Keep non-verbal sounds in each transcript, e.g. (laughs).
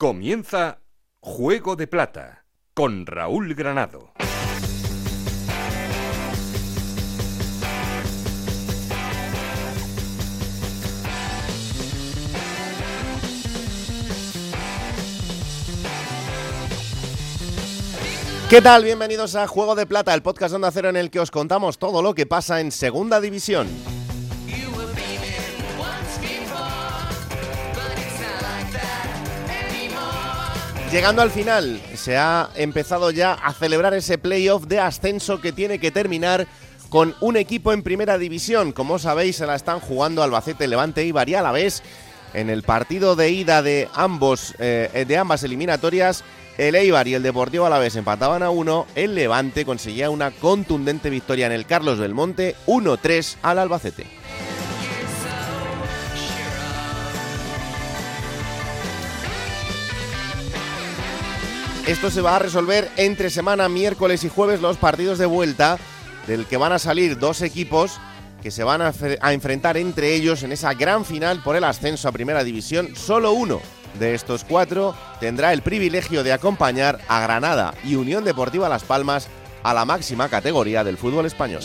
Comienza Juego de Plata con Raúl Granado. ¿Qué tal? Bienvenidos a Juego de Plata, el podcast Onda Cero en el que os contamos todo lo que pasa en Segunda División. Llegando al final, se ha empezado ya a celebrar ese playoff de ascenso que tiene que terminar con un equipo en primera división. Como sabéis, se la están jugando Albacete, Levante y a la vez. En el partido de ida de, ambos, eh, de ambas eliminatorias, el Eibar y el Deportivo Alavés empataban a uno. El Levante conseguía una contundente victoria en el Carlos del Monte, 1-3 al Albacete. Esto se va a resolver entre semana, miércoles y jueves, los partidos de vuelta, del que van a salir dos equipos que se van a, enfrentar entre ellos en esa gran final por el ascenso a Primera División. Solo uno de estos cuatro tendrá el privilegio de acompañar a Granada y Unión Deportiva Las Palmas a la máxima categoría del fútbol español.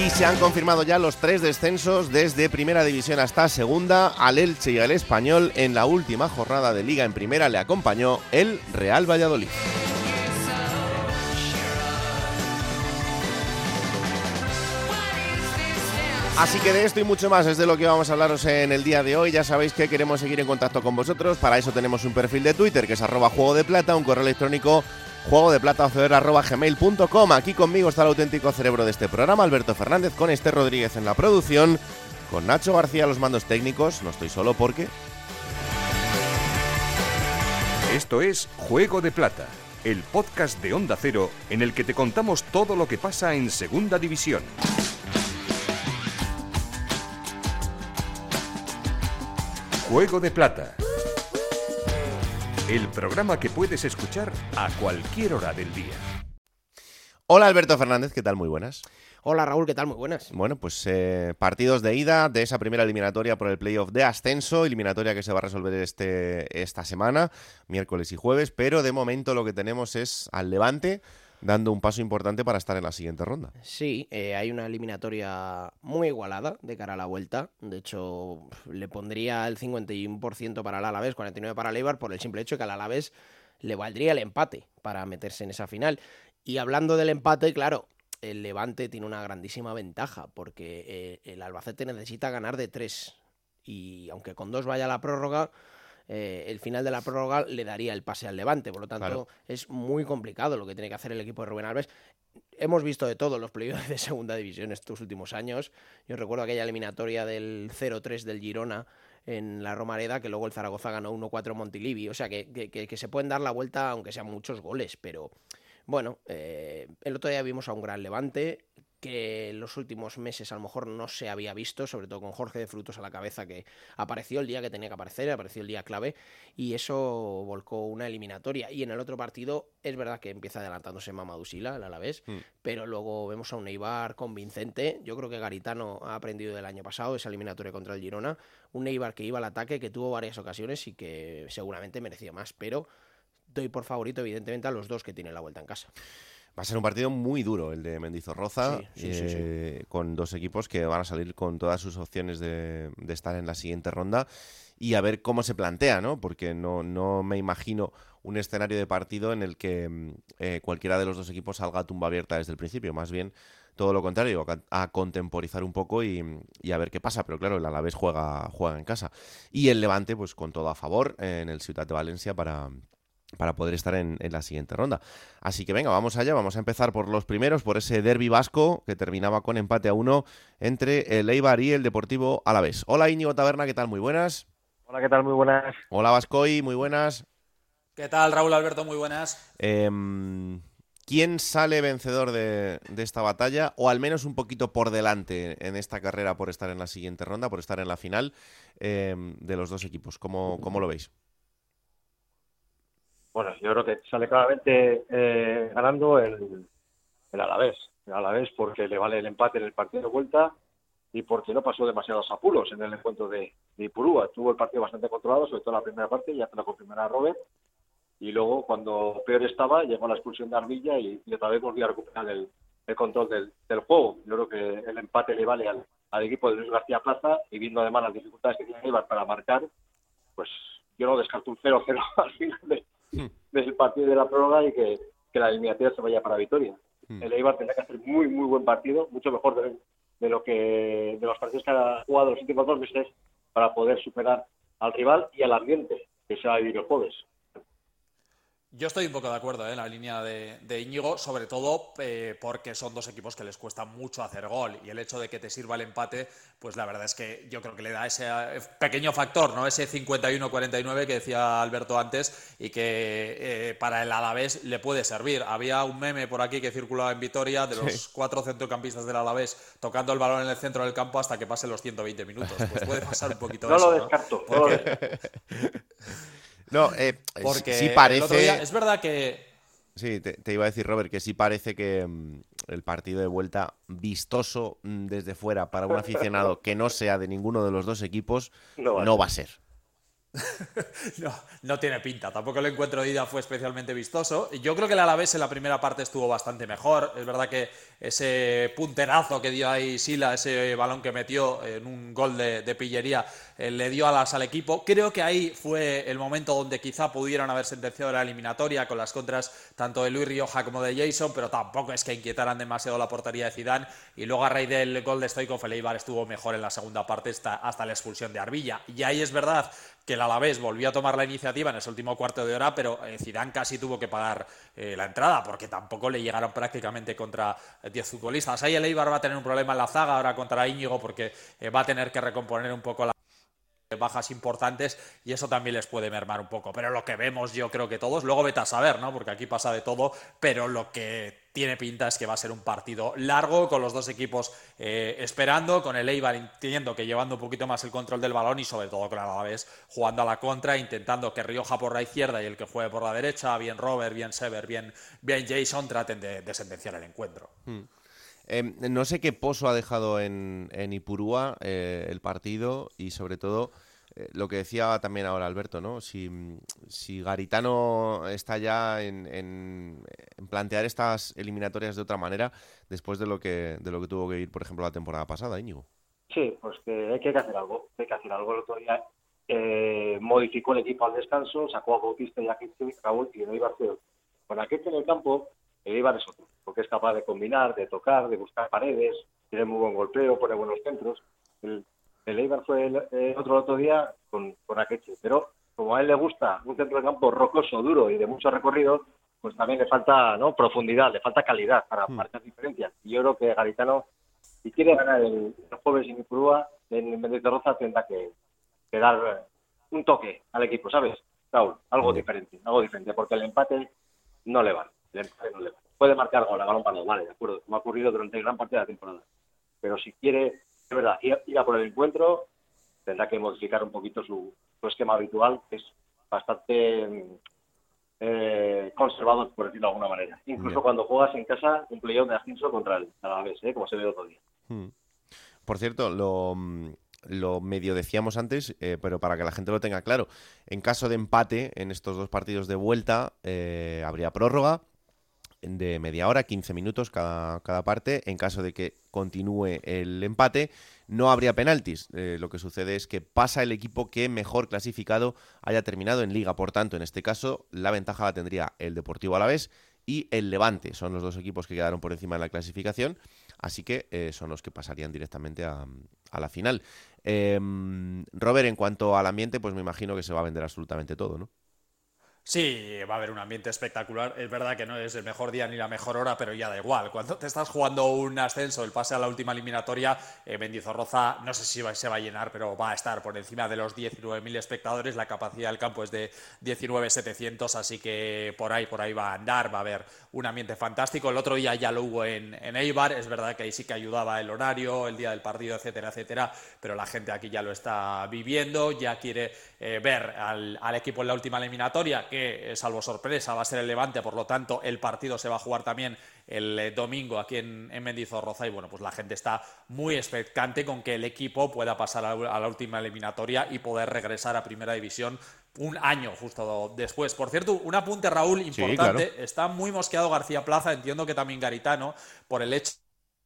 Y se han confirmado ya los tres descensos desde Primera División hasta Segunda. Al Elche y al Español en la última jornada de Liga en Primera le acompañó el Real Valladolid. Así que de esto y mucho más es de lo que vamos a hablaros en el día de hoy. Ya sabéis que queremos seguir en contacto con vosotros. Para eso tenemos un perfil de Twitter que es arroba juego de plata, un correo electrónico juego de plata gmail.com. Aquí conmigo está el auténtico cerebro de este programa, Alberto Fernández, con Esther Rodríguez en la producción, con Nacho García los mandos técnicos. No estoy solo porque. Esto es Juego de Plata, el podcast de Onda Cero en el que te contamos todo lo que pasa en Segunda División. Juego de Plata. El programa que puedes escuchar a cualquier hora del día. Hola Alberto Fernández, ¿qué tal? Muy buenas. Hola Raúl, ¿qué tal? Muy buenas. Bueno, pues eh, partidos de ida de esa primera eliminatoria por el playoff de ascenso, eliminatoria que se va a resolver este, esta semana, miércoles y jueves, pero de momento lo que tenemos es al Levante dando un paso importante para estar en la siguiente ronda. Sí, eh, hay una eliminatoria muy igualada de cara a la vuelta. De hecho, le pondría el 51% para el Alavés, 49% para el Eibar, por el simple hecho que al Alavés le valdría el empate para meterse en esa final. Y hablando del empate, claro, el Levante tiene una grandísima ventaja, porque eh, el Albacete necesita ganar de tres. Y aunque con dos vaya la prórroga, eh, el final de la prórroga le daría el pase al Levante. Por lo tanto, es muy complicado lo que tiene que hacer el equipo de Rubén Alves. Hemos visto de todo los playoffs de segunda división estos últimos años. Yo recuerdo aquella eliminatoria del 0-3 del Girona en la Romareda, que luego el Zaragoza ganó 1-4 Montilivi. O sea, que, se pueden dar la vuelta aunque sean muchos goles, pero bueno, eh, el otro día vimos a un gran Levante que en los últimos meses a lo mejor no se había visto, sobre todo con Jorge de Frutos a la cabeza, que apareció el día que tenía que aparecer, apareció el día clave, y eso volcó una eliminatoria. Y en el otro partido es verdad que empieza adelantándose Mamadou Sila, el Alavés, mm. pero luego vemos a un Eibar convincente. Yo creo que Garitano ha aprendido del año pasado esa eliminatoria contra el Girona. Un Eibar que iba al ataque, que tuvo varias ocasiones y que seguramente merecía más, pero doy por favorito evidentemente a los dos que tienen la vuelta en casa. Va a ser un partido muy duro el de Mendizorroza, eh, con dos equipos que van a salir con todas sus opciones de, estar en la siguiente ronda y a ver cómo se plantea, ¿no? Porque no, no me imagino un escenario de partido en el que mm, eh, cualquiera de los dos equipos salga a tumba abierta desde el principio, más bien todo lo contrario, a, contemporizar un poco y, a ver qué pasa. Pero claro, el Alavés juega, juega en casa. Y el Levante, pues con todo a favor en el Ciudad de Valencia para, para poder estar en, la siguiente ronda. Así que venga, vamos allá, vamos a empezar por los primeros, por ese derby vasco que terminaba con empate a uno entre el Eibar y el Deportivo Alavés. Hola Íñigo Taberna, ¿qué tal? Muy buenas. Hola, ¿qué tal? Muy buenas. Hola Vascoy, muy buenas. ¿Qué tal, Raúl Alberto? Muy buenas. Em, ¿Quién sale vencedor de, esta batalla, o al menos un poquito por delante en esta carrera por estar en la siguiente ronda, por estar en la final em, de los dos equipos? ¿Cómo, cómo lo veis? Bueno, yo creo que sale claramente eh, ganando el, el Alavés. El Alavés porque le vale el empate en el partido de vuelta y porque no pasó demasiados apuros en el encuentro de, de Ipurúa. Tuvo el partido bastante controlado, sobre todo la primera parte, ya te lo confirmará Robert. Y luego, cuando peor estaba, llegó la expulsión de Arvilla y, otra vez volvió a recuperar el, control del, juego. Yo creo que el empate le vale al, equipo de Luis García Plaza y viendo además las dificultades que tiene Eibar para marcar, pues yo no descarto un 0-0 (laughs) al final hmm. (laughs) del partido de la prórroga y que, la eliminatoria se vaya para Vitoria. Hmm. El Eibar tendrá que hacer muy, muy buen partido, mucho mejor de, de lo que de los partidos que ha jugado los últimos dos meses para poder superar al rival y al ambiente que se va a vivir el jueves. Yo estoy un poco de acuerdo ¿eh? en la línea de, Íñigo, sobre todo eh, porque son dos equipos que les cuesta mucho hacer gol y el hecho de que te sirva el empate, pues la verdad es que yo creo que le da ese eh, pequeño factor, ¿no? Ese 51-49 que decía Alberto antes y que para el Alavés le puede servir. Había un meme por aquí que circulaba en Vitoria de los cuatro centrocampistas del Alavés tocando el balón en el centro del campo hasta que pasen los 120 minutos. Pues puede pasar un poquito (laughs) no eso. Lo descarto, no lo descarto. (laughs) No, eh, Porque sí parece. es verdad que. Sí, te, iba a decir, Robert, que sí parece que mm, el partido de vuelta vistoso mm, desde fuera para un aficionado que no sea de ninguno de los dos equipos no va a ser. (laughs) no, no tiene pinta. Tampoco el encuentro de ida fue especialmente vistoso. Yo creo que el Alavés en la primera parte estuvo bastante mejor. Es verdad que ese punterazo que dio ahí Sila, ese balón que metió en un gol de, pillería, eh, le dio alas al equipo. Creo que ahí fue el momento donde quizá pudieron haber sentenciado la eliminatoria con las contras tanto de Luis Rioja como de Jason, pero tampoco es que inquietaran demasiado la portería de Zidane. Y luego a raíz del gol de Stoikov, el Eibar estuvo mejor en la segunda parte hasta, hasta la expulsión de Arbilla. Y ahí es verdad que el Alavés volvió a tomar la iniciativa en ese último cuarto de hora, pero eh, Zidane casi tuvo que pagar eh, la entrada porque tampoco le llegaron prácticamente contra 10 futbolistas. Ahí el Eibar va a tener un problema en la zaga ahora contra Íñigo porque eh, va a tener que recomponer un poco la bajas importantes y eso también les puede mermar un poco. Pero lo que vemos yo creo que todos, luego vete a saber, ¿no? Porque aquí pasa de todo, pero lo que tiene pinta es que va a ser un partido largo con los dos equipos eh, esperando, con el Eibar entiendo que llevando un poquito más el control del balón y sobre todo con la vez jugando a la contra, intentando que Rioja por la izquierda y el que juegue por la derecha, bien Robert, bien Sever, bien, bien Jason, traten de, sentenciar el encuentro. Hmm. Em, no sé qué pozo ha dejado en, Ipurúa eh, el partido y sobre todo lo que decía también ahora Alberto, ¿no? Si, si Garitano está ya en, en, plantear estas eliminatorias de otra manera después de lo que de lo que tuvo que ir, por ejemplo, la temporada pasada, Íñigo. Sí, pues que hay que hacer algo. Hay que hacer algo. El otro día eh, modificó el equipo al descanso, sacó a Bautista y a Kitchen, y no iba a hacer. Con Kitchen en el campo, el Eibar es otro, porque es capaz de combinar, de tocar, de buscar paredes, tiene muy buen golpeo, pone buenos centros. El, el Eibar fue el, otro otro día con, con Akeche, pero como a él le gusta un centro de campo rocoso, duro y de mucho recorrido, pues también le falta no profundidad, le falta calidad para hmm. marcar diferencias. Y yo creo que Garitano, si quiere ganar el, jueves en Ipurúa, en Roza tendrá que, dar un toque al equipo, ¿sabes? Raúl, algo diferente, algo diferente, porque el empate no le va Puede marcar gol a balón para vale, de acuerdo, como ha ocurrido durante gran parte de la temporada. Pero si quiere, de verdad, ir, a por el encuentro, tendrá que modificar un poquito su, esquema habitual, que es bastante eh, conservador, por decirlo de alguna manera. Incluso cuando juegas en casa un playoff de ascenso contra el Alavés, ¿eh? como se ve otro día. Hmm. Por cierto, lo, lo medio decíamos antes, eh, pero para que la gente lo tenga claro, en caso de empate en estos dos partidos de vuelta, eh, habría prórroga de media hora, 15 minutos cada, cada, parte. En caso de que continúe el empate, no habría penaltis. Eh, lo que sucede es que pasa el equipo que mejor clasificado haya terminado en liga. Por tanto, en este caso, la ventaja la tendría el Deportivo Alavés y el Levante. Son los dos equipos que quedaron por encima de la clasificación. Así que eh, son los que pasarían directamente a, a la final. Em, Robert, en cuanto al ambiente, pues me imagino que se va a vender absolutamente todo, ¿no? Sí, va a haber un ambiente espectacular. Es verdad que no es el mejor día ni la mejor hora, pero ya da igual. Cuando te estás jugando un ascenso, el pase a la última eliminatoria, eh, Mendizorroza, no sé si se va a llenar, pero va a estar por encima de los 19.000 espectadores. La capacidad del campo es de 19.700, así que por ahí, por ahí va a andar. Va a haber un ambiente fantástico. El otro día ya lo hubo en, en Eibar. Es verdad que ahí sí que ayudaba el horario, el día del partido, etcétera, etcétera. Pero la gente aquí ya lo está viviendo, ya quiere eh, ver al, al equipo en la última eliminatoria que salvo sorpresa va a ser el Levante, por lo tanto el partido se va a jugar también el eh, domingo aquí en, en Mendizorroza y bueno, pues la gente está muy expectante con que el equipo pueda pasar a, la última eliminatoria y poder regresar a Primera División un año justo después. Por cierto, un apunte, Raúl, importante. Está muy mosqueado García Plaza, entiendo que también Garitano, por el hecho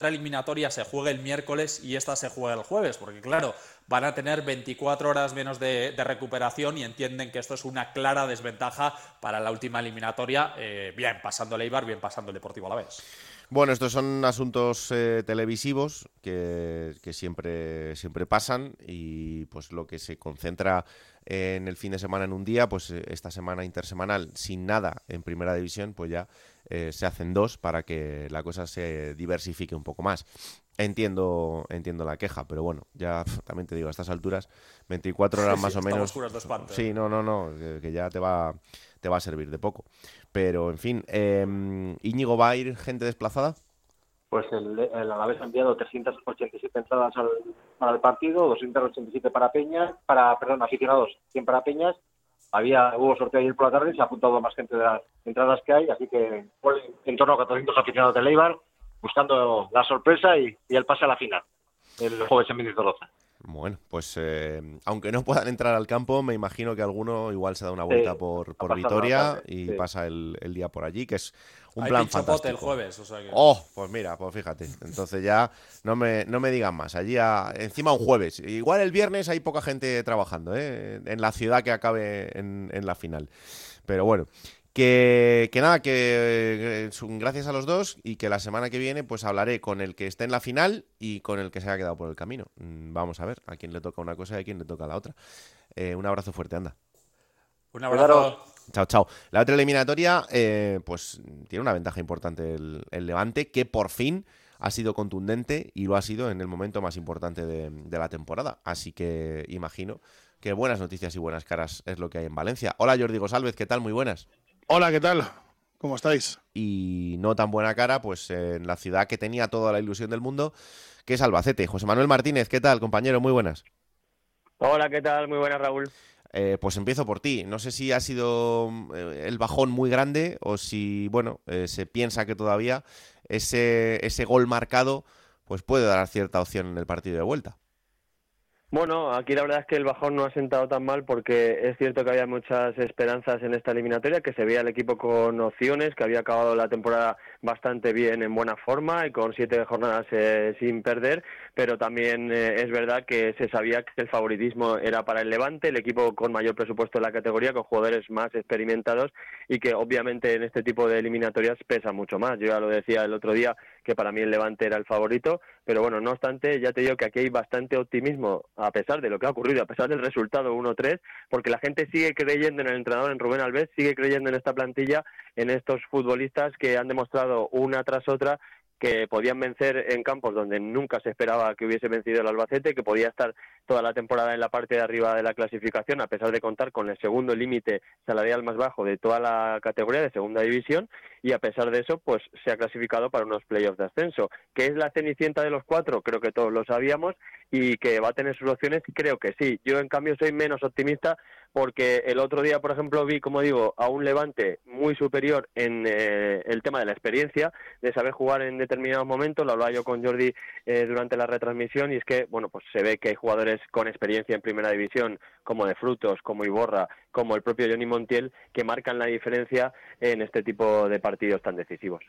eliminatoria se juegue el miércoles y esta se juega el jueves, porque claro, van a tener 24 horas menos de, recuperación y entienden que esto es una clara desventaja para la última eliminatoria, eh, bien pasando el Eibar, bien pasando el Deportivo a la vez. Bueno, estos son asuntos eh, televisivos que, que, siempre, siempre pasan y pues lo que se concentra en el fin de semana en un día, pues eh, esta semana intersemanal sin nada en primera división, pues ya eh, se hacen dos para que la cosa se diversifique un poco más. Entiendo, entiendo la queja, pero bueno, ya (laughs) también te digo, a estas alturas, 24 horas más o menos. Sí, no, no, no, que, ya te va, te va a servir de poco. Pero en fin, eh, Íñigo va a ir gente desplazada pues el, el Alavés ha enviado 387 entradas al, para el partido, 287 para Peñas, para, perdón, aficionados, 100 para Peñas. Había, hubo sorteo ayer por la tarde y se ha apuntado más gente de las entradas que hay, así que en torno a 400 aficionados de Leibar buscando la sorpresa y, el pase a la final el jueves en Menizorroza. Bueno, pues eh, aunque no puedan entrar al campo, me imagino que alguno igual se da una vuelta por, por Vitoria y pasa el, el, día por allí, que es un plan fantástico. el jueves, Oh, pues mira, pues fíjate. Entonces ya no me, no me digan más. Allí encima un jueves. Igual el viernes hay poca gente trabajando, ¿eh? En la ciudad que acabe en, la final. Pero bueno, que, que, nada, que eh, gracias a los dos y que la semana que viene pues hablaré con el que esté en la final y con el que se haya quedado por el camino. Mm, vamos a ver a quién le toca una cosa y a quién le toca la otra. Eh, un abrazo fuerte, anda. Un abrazo. Chao, chao. La otra eliminatoria, eh, pues tiene una ventaja importante el, Levante, que por fin ha sido contundente y lo ha sido en el momento más importante de, la temporada. Así que imagino que buenas noticias y buenas caras es lo que hay en Valencia. Hola Jordi González, ¿qué tal? Muy buenas. Hola, ¿qué tal? ¿Cómo estáis? Y no tan buena cara, pues en la ciudad que tenía toda la ilusión del mundo, que es Albacete. José Manuel Martínez, ¿qué tal, compañero? Muy buenas. Hola, ¿qué tal? Muy buenas, Raúl. Eh, pues empiezo por ti. No sé si ha sido eh, el bajón muy grande o si, bueno, eh, se piensa que todavía ese, ese gol marcado pues puede dar cierta opción en el partido de vuelta. Bueno, aquí la verdad es que el bajón no ha sentado tan mal porque es cierto que había muchas esperanzas en esta eliminatoria, que se veía el equipo con opciones, que había acabado la temporada bastante bien, en buena forma y con siete jornadas eh, sin perder, pero también eh, es verdad que se sabía que el favoritismo era para el Levante, el equipo con mayor presupuesto en la categoría, con jugadores más experimentados y que obviamente en este tipo de eliminatorias pesa mucho más. Yo ya lo decía el otro día que para mí el Levante era el favorito, pero bueno, no obstante, ya te digo que aquí hay bastante optimismo, a pesar de lo que ha ocurrido, a pesar del resultado 1-3, porque la gente sigue creyendo en el entrenador, en Rubén Alves, sigue creyendo en esta plantilla, en estos futbolistas que han demostrado una tras otra que podían vencer en campos donde nunca se esperaba que hubiese vencido el Albacete, que podía estar toda la temporada en la parte de arriba de la clasificación, a pesar de contar con el segundo límite salarial más bajo de toda la categoría de segunda división, y a pesar de eso, pues se ha clasificado para unos playoffs de ascenso. ¿Que es la cenicienta de los cuatro? Creo que todos lo sabíamos, y que va a tener sus opciones, creo que sí. Yo, en cambio, soy menos optimista porque el otro día, por ejemplo, vi, como digo, a un Levante muy superior en eh, el tema de la experiencia, de saber jugar en determinados momentos. Lo hablaba yo con Jordi eh, durante la retransmisión y es que, bueno, pues se ve que hay jugadores con experiencia en primera división, como de Frutos, como Iborra, como el propio Johnny Montiel, que marcan la diferencia en este tipo de partidos tan decisivos.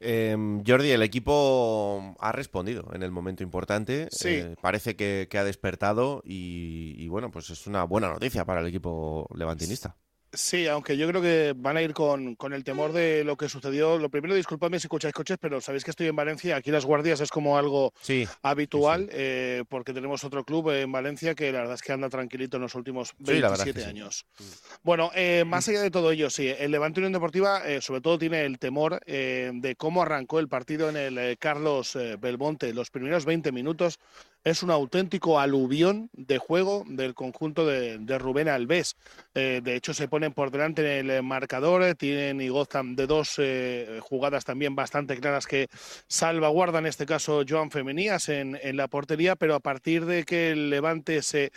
Eh, Jordi, el equipo ha respondido en el momento importante. Eh, parece que, ha despertado y, y, bueno, pues es una buena noticia para el equipo levantinista. Sí, aunque yo creo que van a ir con, con, el temor de lo que sucedió. Lo primero, disculpadme si escucháis coches, pero sabéis que estoy en Valencia. Aquí las guardias es como algo habitual, eh, porque tenemos otro club en Valencia que la verdad es que anda tranquilito en los últimos 27 años. Mm. Bueno, eh, más allá de todo ello, sí, el Levante Unión Deportiva eh, sobre todo tiene el temor de cómo arrancó el partido en el Carlos Belmonte. Los primeros 20 minutos es un auténtico aluvión de juego del conjunto de, Rubén Alves. Eh, de hecho, se ponen por delante en el marcador, tienen y gozan de dos eh, jugadas también bastante claras que salvaguardan, en este caso, Joan Femenías en, la portería, pero a partir de que el Levante se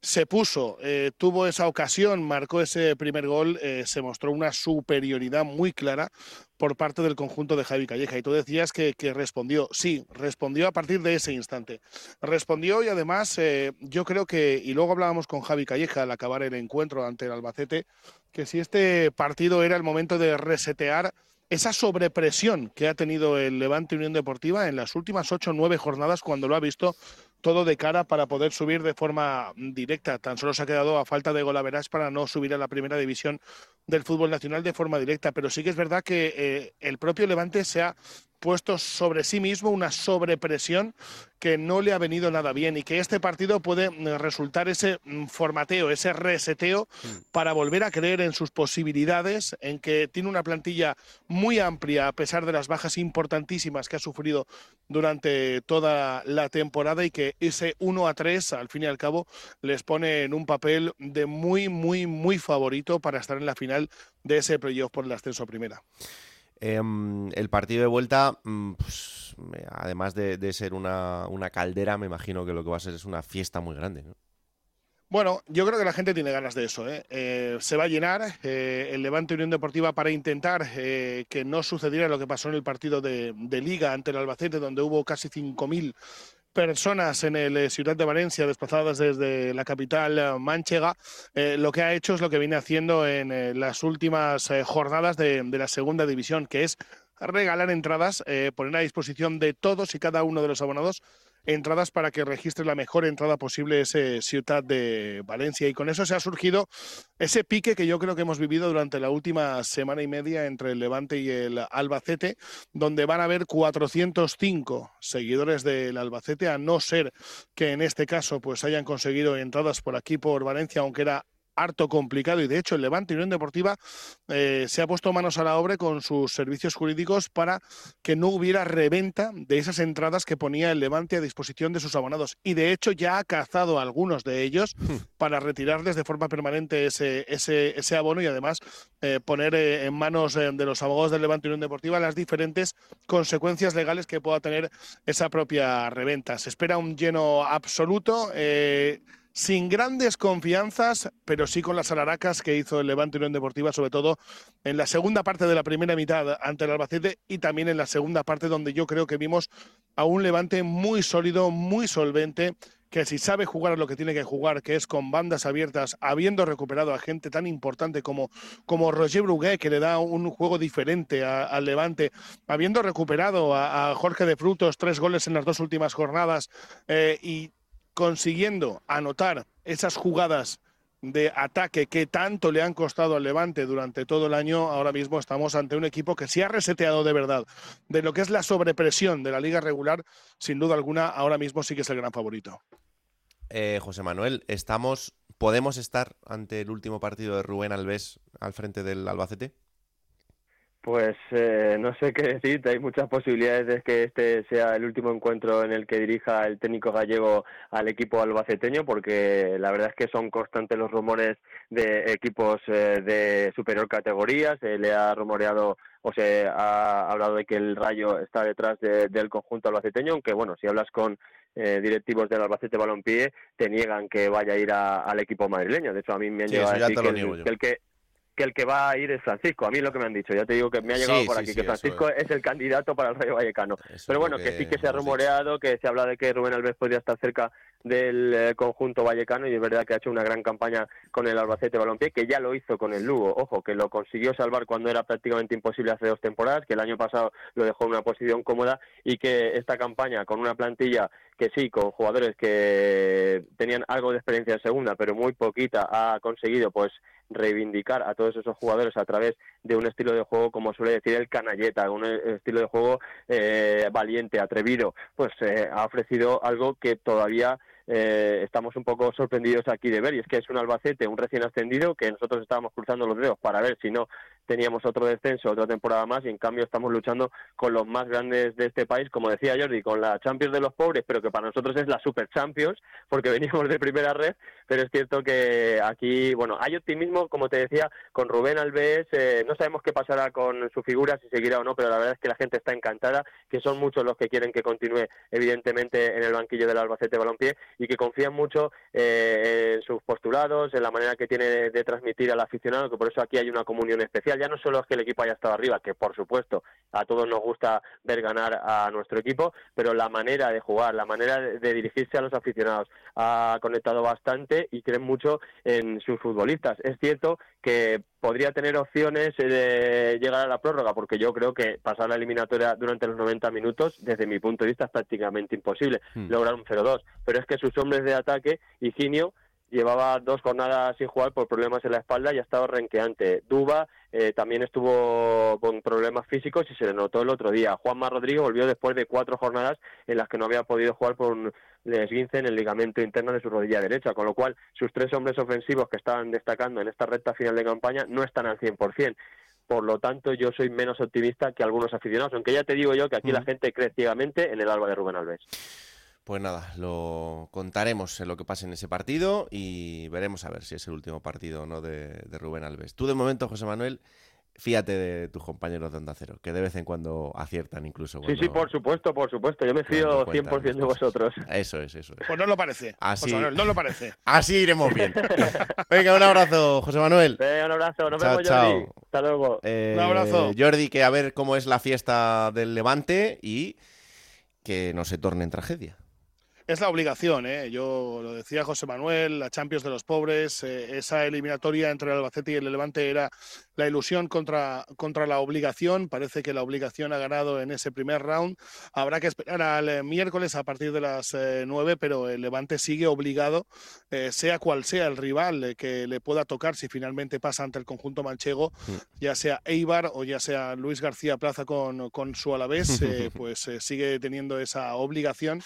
se puso, eh, tuvo esa ocasión, marcó ese primer gol, eh, se mostró una superioridad muy clara por parte del conjunto de Javi Calleja. Y tú decías que, respondió, sí, respondió a partir de ese instante. Respondió y además eh, yo creo que, y luego hablábamos con Javi Calleja al acabar el encuentro ante el Albacete, que si este partido era el momento de resetear esa sobrepresión que ha tenido el Levante Unión Deportiva en las últimas ocho o nueve jornadas cuando lo ha visto todo de cara para poder subir de forma directa. Tan solo se ha quedado a falta de golaveras para no subir a la primera división del fútbol nacional de forma directa. Pero sí que es verdad que eh, el propio Levante se ha puesto sobre sí mismo una sobrepresión que no le ha venido nada bien y que este partido puede mm, resultar ese mm, formateo, ese reseteo mm. para volver a creer en sus posibilidades, en que tiene una plantilla muy amplia a pesar de las bajas importantísimas que ha sufrido durante toda la temporada y que ese 1 a 3 al fin y al cabo les pone en un papel de muy muy muy favorito para estar en la final de ese playoff por el ascenso a primera. Em, el partido de vuelta, mm, pues, además de, ser una, caldera, me imagino que lo que va a ser es una fiesta muy grande. Bueno, yo creo que la gente tiene ganas de eso. ¿eh? Eh, se va a llenar eh, el Levante Unión Deportiva para intentar que no sucediera lo que pasó en el partido de, de Liga ante el Albacete, donde hubo casi 5.000 personas en el eh, Ciudad de Valencia desplazadas desde la capital eh, manchega, eh, lo que ha hecho es lo que viene haciendo en las últimas jornadas de, de, la segunda división, que es regalar entradas, poner a disposición de todos y cada uno de los abonados entradas para que registre la mejor entrada posible ese Ciudad de Valencia. Y con eso se ha surgido ese pique que yo creo que hemos vivido durante la última semana y media entre el Levante y el Albacete, donde van a haber 405 seguidores del Albacete, a no ser que en este caso pues hayan conseguido entradas por aquí por Valencia, aunque era harto complicado y de hecho el Levante Unión Deportiva eh, se ha puesto manos a la obra con sus servicios jurídicos para que no hubiera reventa de esas entradas que ponía el Levante a disposición de sus abonados y de hecho ya ha cazado a algunos de ellos hmm. para retirarles de forma permanente ese, ese, ese abono y además eh, poner eh, en manos de los abogados del Levante Unión Deportiva las diferentes consecuencias legales que pueda tener esa propia reventa. Se espera un lleno absoluto sin grandes confianzas, pero sí con las alaracas que hizo el Levante Unión Deportiva, sobre todo en la segunda parte de la primera mitad ante el Albacete y también en la segunda parte donde yo creo que vimos a un Levante muy sólido, muy solvente, que si sabe jugar lo que tiene que jugar, que es con bandas abiertas, habiendo recuperado a gente tan importante como, como Roger Brugué, que le da un juego diferente al Levante, habiendo recuperado a, Jorge de Frutos, tres goles en las dos últimas jornadas, eh, y consiguiendo anotar esas jugadas de ataque que tanto le han costado al Levante durante todo el año, ahora mismo estamos ante un equipo que se ha reseteado de verdad de lo que es la sobrepresión de la liga regular, sin duda alguna, ahora mismo sí que es el gran favorito. Eh, José Manuel, estamos, ¿podemos estar ante el último partido de Rubén Alves al frente del Albacete? Pues eh, no sé qué decirte, hay muchas posibilidades de que este sea el último encuentro en el que dirija el técnico gallego al equipo albaceteño, porque la verdad es que son constantes los rumores de equipos eh, de superior categoría, se le ha rumoreado o se ha hablado de que el Rayo está detrás del conjunto albaceteño, aunque bueno, si hablas con eh, directivos del Albacete Balompié, te niegan que vaya a ir al equipo madrileño. De hecho, a mí me han llegado a decir que el, que que el que va a ir es Francisco. A mí es lo que me han dicho. Ya te digo que me ha llegado por aquí, que Francisco es el candidato para el Rayo Vallecano. Pero bueno, que, sí que se ha rumoreado, que se habla de que Rubén Alves podría estar cerca del eh, conjunto vallecano y es verdad que ha hecho una gran campaña con el Albacete Balompié, que ya lo hizo con el Lugo. Ojo, que lo consiguió salvar cuando era prácticamente imposible hace dos temporadas, que el año pasado lo dejó en una posición cómoda y que esta campaña con una plantilla que sí, con jugadores que tenían algo de experiencia en segunda, pero muy poquita, ha conseguido pues reivindicar a todos esos jugadores a través de un estilo de juego, como suele decir el canalleta, un estilo de juego eh, valiente, atrevido, pues eh, ha ofrecido algo que todavía eh, estamos un poco sorprendidos aquí de ver, y es que es un Albacete, un recién ascendido, que nosotros estábamos cruzando los dedos para ver si no teníamos otro descenso, otra temporada más, y en cambio estamos luchando con los más grandes de este país, como decía Jordi, con la Champions de los pobres, pero que para nosotros es la Super Champions, porque (laughs) venimos de primera red, pero es cierto que aquí, bueno, hay optimismo, como te decía, con Rubén Alves, eh, no sabemos qué pasará con su figura, si seguirá o no, pero la verdad es que la gente está encantada, que son muchos los que quieren que continúe, evidentemente, en el banquillo del Albacete Balompié, y que confían mucho eh, en sus postulados, en la manera que tiene de transmitir al aficionado, que por eso aquí hay una comunión especial ya no solo es que el equipo haya estado arriba, que por supuesto a todos nos gusta ver ganar a nuestro equipo, pero la manera de jugar, la manera de, dirigirse a los aficionados ha conectado bastante y creen mucho en sus futbolistas. Es cierto que podría tener opciones de llegar a la prórroga, porque yo creo que pasar la eliminatoria durante los 90 minutos, desde mi punto de vista, es prácticamente imposible hmm. lograr un 0-2. Pero es que sus hombres de ataque, Higinio, llevaba dos jornadas sin jugar por problemas en la espalda y ha estado renqueante. Duba eh, también estuvo con problemas físicos y se le notó el otro día. Juanma Rodríguez volvió después de cuatro jornadas en las que no había podido jugar por un esguince en el ligamento interno de su rodilla derecha, con lo cual sus tres hombres ofensivos que estaban destacando en esta recta final de campaña no están al 100%. Por lo tanto, yo soy menos optimista que algunos aficionados, aunque ya te digo yo que aquí la gente cree ciegamente en el alba de Rubén Alves. Pues nada, lo contaremos en lo que pase en ese partido y veremos a ver si es el último partido o no de, Rubén Alves. Tú de momento, José Manuel, fíjate de tus compañeros de Onda Cero, que de vez en cuando aciertan incluso. Sí, sí, por supuesto, por supuesto. Yo me fío 100% de vosotros. Eso es, eso es. Pues no lo parece. Así, José no lo parece. (laughs) Así iremos bien. (laughs) Venga, un abrazo, José Manuel. Venga, un abrazo. Nos vemos, Jordi. Hasta luego. Eh, un abrazo. Jordi, que a ver cómo es la fiesta del Levante y que no se torne en tragedia es la obligación, ¿eh? yo lo decía José Manuel, la Champions de los pobres, eh, esa eliminatoria entre el Albacete y el Levante era la ilusión contra, contra la obligación, parece que la obligación ha ganado en ese primer round, habrá que esperar al eh, miércoles a partir de las nueve, pero el Levante sigue obligado, sea cual sea el rival que le pueda tocar si finalmente pasa ante el conjunto manchego, mm. ya sea Eibar o ya sea Luis García Plaza con, con su Alavés, (laughs) pues sigue teniendo esa obligación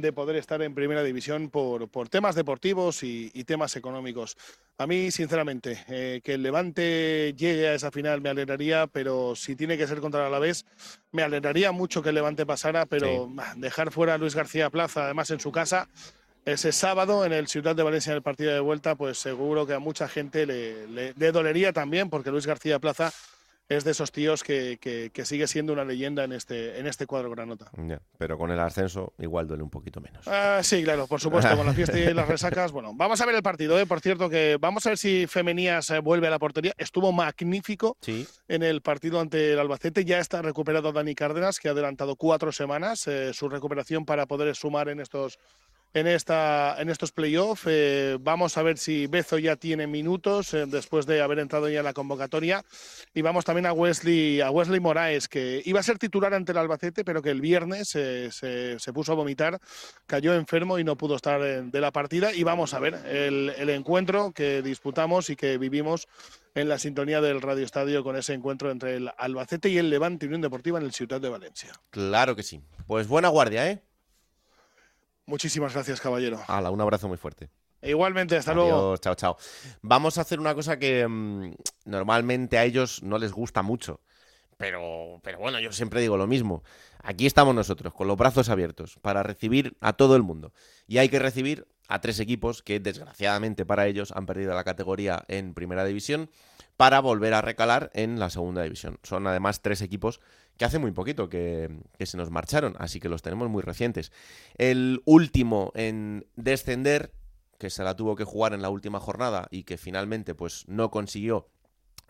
de poder estar en primera división por, por temas deportivos y, temas económicos. A mí, sinceramente, eh, que el Levante llegue a esa final me alegraría, pero si tiene que ser contra el Alavés, me alegraría mucho que el Levante pasara, pero dejar fuera a Luis García Plaza, además en su casa, ese sábado en el Ciudad de Valencia en el partido de vuelta, pues seguro que a mucha gente le, le dolería también, porque Luis García Plaza es de esos tíos que, que, sigue siendo una leyenda en este, en este cuadro granota. pero con el ascenso igual duele un poquito menos. Ah, sí, claro, por supuesto, con la fiesta y las resacas. Bueno, vamos a ver el partido, ¿eh? por cierto, que vamos a ver si Femenías eh, vuelve a la portería. Estuvo magnífico en el partido ante el Albacete. Ya está recuperado Dani Cárdenas, que ha adelantado cuatro semanas eh, su recuperación para poder sumar en estos en, esta, en estos playoffs. Eh, vamos a ver si Bezo ya tiene minutos eh, después de haber entrado ya en la convocatoria. Y vamos también a Wesley, a Wesley Moraes, que iba a ser titular ante el Albacete, pero que el viernes eh, se, puso a vomitar, cayó enfermo y no pudo estar de la partida. Y vamos a ver el, el encuentro que disputamos y que vivimos en la sintonía del Radio Estadio con ese encuentro entre el Albacete y el Levante Unión Deportiva en el Ciudad de Valencia. Claro que sí. Pues buena guardia, ¿eh? Muchísimas gracias, caballero. Hala, un abrazo muy fuerte. igualmente, hasta luego. Chao, chao. Vamos a hacer una cosa que mm, normalmente a ellos no les gusta mucho. Pero, pero bueno, yo siempre digo lo mismo. Aquí estamos nosotros, con los brazos abiertos, para recibir a todo el mundo. Y hay que recibir a tres equipos que, desgraciadamente para ellos, han perdido la categoría en primera división para volver a recalar en la segunda división. Son además tres equipos que hace muy poquito que, se nos marcharon, así que los tenemos muy recientes. El último en descender, que se la tuvo que jugar en la última jornada y que finalmente pues no consiguió